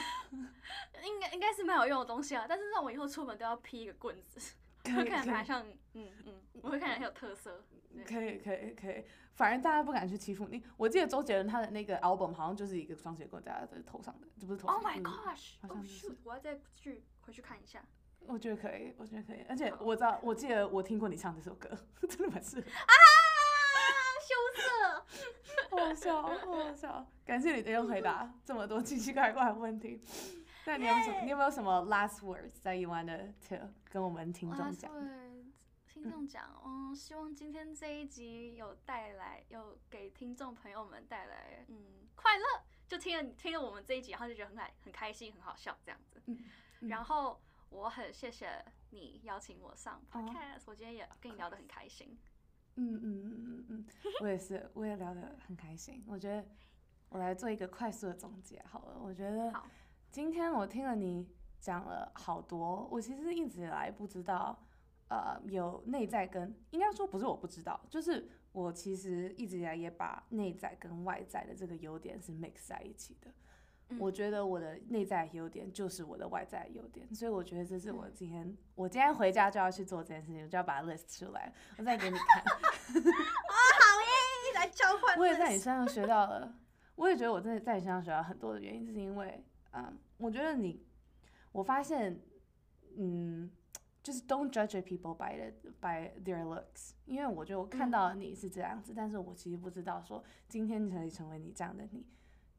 应该应该是蛮有用的东西啊！但是让我以后出门都要披一个棍子，会 *laughs* 看起来像嗯嗯，我会看起来很有特色。可以可以可以，反正大家不敢去欺负你。我记得周杰伦他的那个 album 好像就是一个双节棍在他的头上的，这不是头上。Oh my gosh！好像是。我要再去回去看一下。我觉得可以，我觉得可以。而且我知道，我记得我听过你唱这首歌，*laughs* 真的蛮适合。啊！羞涩，*laughs* 好笑，好笑。感谢你的用回答这么多奇奇怪怪的问题。那你有什么？*laughs* 你有没有什么 last words that you want to 跟我们听众讲？听众讲，嗯，希望今天这一集有带来，有给听众朋友们带来，嗯，快乐。就听了听了我们这一集，然后就觉得很开很开心，很好笑这样子。嗯。然后我很谢谢你邀请我上 podcast，我今天也跟你聊得很开心。嗯嗯嗯嗯嗯，我也是，我也聊得很开心。我觉得我来做一个快速的总结好了。我觉得今天我听了你讲了好多，我其实一直以来不知道。呃，有内在跟应该说不是我不知道，就是我其实一直以来也把内在跟外在的这个优点是 mix 在一起的。我觉得我的内在优点就是我的外在优点，所以我觉得这是我今天我今天回家就要去做这件事情，我就要把它 list 出来，我再给你看。啊，*laughs* 好耶！来交换。我也在你身上学到了，我也觉得我真的在你身上学到很多的原因，是因为嗯，我觉得你，我发现，嗯。就是 don't judge people by the by their looks，因为我觉得看到你是这样子，但是我其实不知道说今天可以成为你这样的你，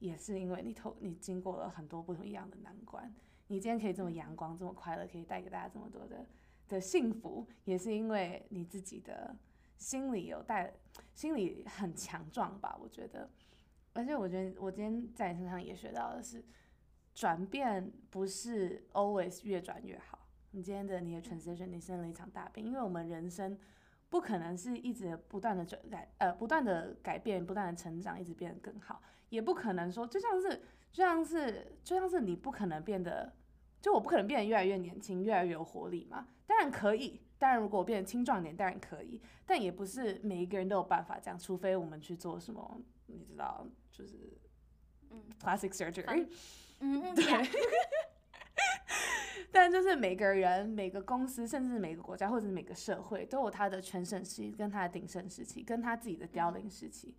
也是因为你透你经过了很多不同一样的难关，你今天可以这么阳光这么快乐，可以带给大家这么多的的幸福，也是因为你自己的心里有带，心里很强壮吧，我觉得，而且我觉得我今天在你身上也学到的是，转变不是 always 越转越好。你今天的你的 transition，你生了一场大病，因为我们人生不可能是一直不断的转改，呃，不断的改变，不断的成长，一直变得更好，也不可能说就像是就像是就像是你不可能变得，就我不可能变得越来越年轻，越来越有活力嘛。当然可以，当然如果我变得青壮年，当然可以，但也不是每一个人都有办法这样，除非我们去做什么，你知道，就是嗯。plastic surgery。嗯嗯，*laughs* 对，*laughs* 但就是每个人、每个公司，甚至每个国家或者每个社会，都有它的全盛时期、跟它的鼎盛时期、跟它自己的凋零时期。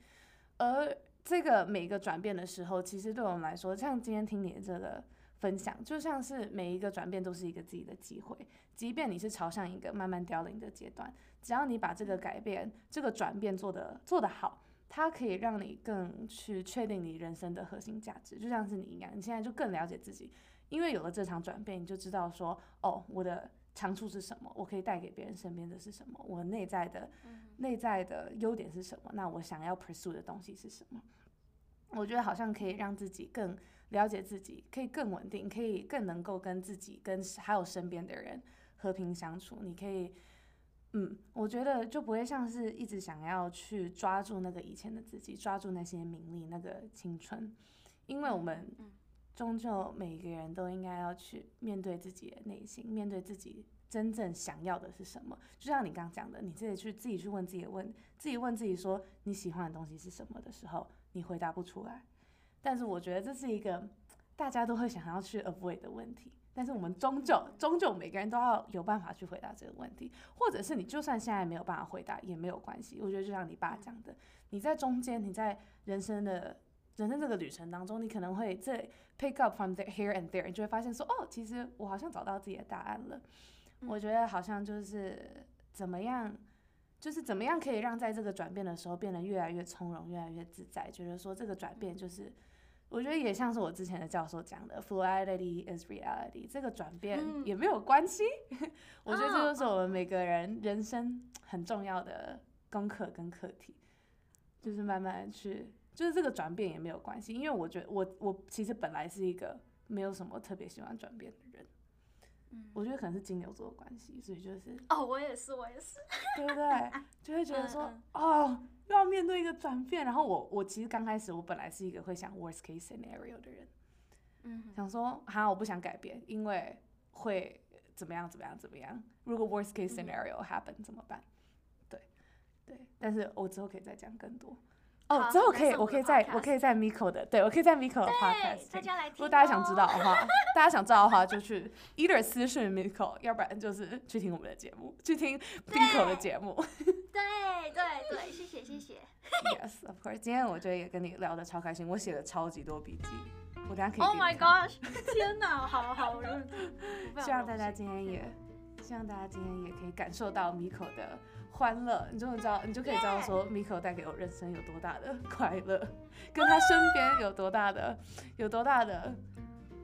而这个每个转变的时候，其实对我们来说，像今天听你的这个分享，就像是每一个转变都是一个自己的机会。即便你是朝向一个慢慢凋零的阶段，只要你把这个改变、这个转变做的做得好。它可以让你更去确定你人生的核心价值，就像是你一样，你现在就更了解自己，因为有了这场转变，你就知道说，哦，我的长处是什么，我可以带给别人身边的是什么，我内在的内在的优点是什么，那我想要 pursue 的东西是什么？我觉得好像可以让自己更了解自己，可以更稳定，可以更能够跟自己跟还有身边的人和平相处，你可以。嗯，我觉得就不会像是一直想要去抓住那个以前的自己，抓住那些名利、那个青春，因为我们终究每个人都应该要去面对自己的内心，面对自己真正想要的是什么。就像你刚刚讲的，你自己去自己去问自己问，自己问自己说你喜欢的东西是什么的时候，你回答不出来。但是我觉得这是一个大家都会想要去 avoid 的问题。但是我们终究终究每个人都要有办法去回答这个问题，或者是你就算现在没有办法回答也没有关系。我觉得就像你爸讲的，你在中间，你在人生的人生这个旅程当中，你可能会这 pick up from there here and there，你就会发现说，哦，其实我好像找到自己的答案了。我觉得好像就是怎么样，就是怎么样可以让在这个转变的时候变得越来越从容，越来越自在，觉得说这个转变就是。我觉得也像是我之前的教授讲的，fluidity is reality，这个转变也没有关系。*laughs* 我觉得这就是我们每个人人生很重要的功课跟课题，就是慢慢去，就是这个转变也没有关系。因为我觉得我我其实本来是一个没有什么特别喜欢转变的人，嗯，我觉得可能是金牛座的关系，所以就是哦，我也是，我也是，*laughs* 对不对？就会觉得说哦。又要面对一个转变，然后我我其实刚开始我本来是一个会想 worst case scenario 的人，嗯，想说哈我不想改变，因为会怎么样怎么样怎么样，如果 worst case scenario happen 怎么办？对对，但是我之后可以再讲更多。哦，之后可以，我可以在我可以在 Miko 的，对我可以在 Miko 的 podcast 大家来听。如果大家想知道的话，*laughs* 大家想知道的话，就去 either 私讯 Miko，要不然就是去听我们的节目，去听 Miko 的节目。*laughs* 对对对，谢谢谢谢。Yes, of course。今天我觉得也跟你聊得超开心，我写了超级多笔记，我等下可以。Oh my gosh！*laughs* 天哪，好好。希望大家今天也，希望大家今天也可以感受到 Miko 的。欢乐，你就能知道，你就可以知道说，Miko 带给我人生有多大的快乐，跟他身边有多大的，有多大的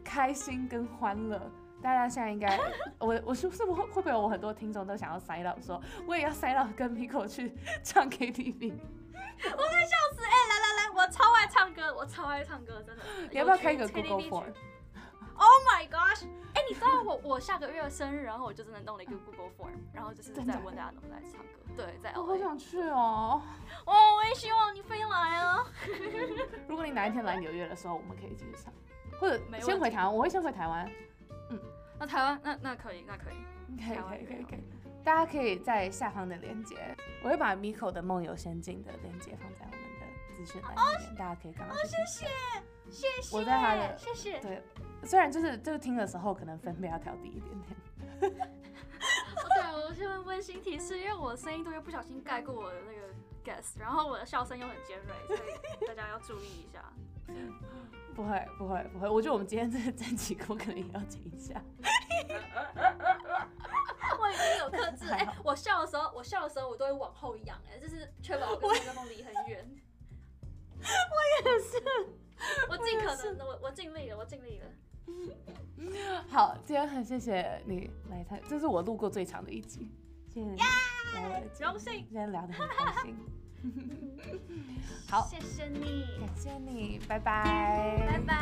开心跟欢乐。大家现在应该，我我是不是会会不会我很多听众都想要塞到说，我也要塞到跟 Miko 去唱 KTV？我快笑死！哎，来来来，我超爱唱歌，我超爱唱歌，真的。你要不要开一个 Google Form？Oh my gosh！哎，你知道我我下个月生日，然后我就真的弄了一个 Google Form，然后就是在问大家能不能来唱歌。对，在我好想去哦！*laughs* 哦，我也希望你飞来啊！*laughs* 如果你哪一天来纽约的时候，我们可以继续唱，或者先回台湾，我会先回台湾。嗯，那台湾那那可以，那可以，可以可以可以可以。大家可以在下方的链接，我会把 Miko 的梦游仙境的链接放在我们的资讯栏里面，大家可以赶快去谢谢谢谢，我在他的谢谢。对，虽然就是就是听的时候可能分贝要调低一点点。对，我先温馨提示，因为我的声音都又不小心盖过我的那个 guest，然后我的笑声又很尖锐，所以大家要注意一下。不会，不会，不会。我觉得我们今天这这几个我可能也要剪一下。我已经有克制，哎，我笑的时候，我笑的时候我都会往后仰，哎，就是确保我跟麦克风离很远。*laughs* 我也是，我尽可能的，我我尽力了，我尽力了。*laughs* 好今天很谢谢你来参这是我录过最长的一集。谢谢你。来的今天聊得很开心好。谢谢你。感谢你拜拜。拜拜。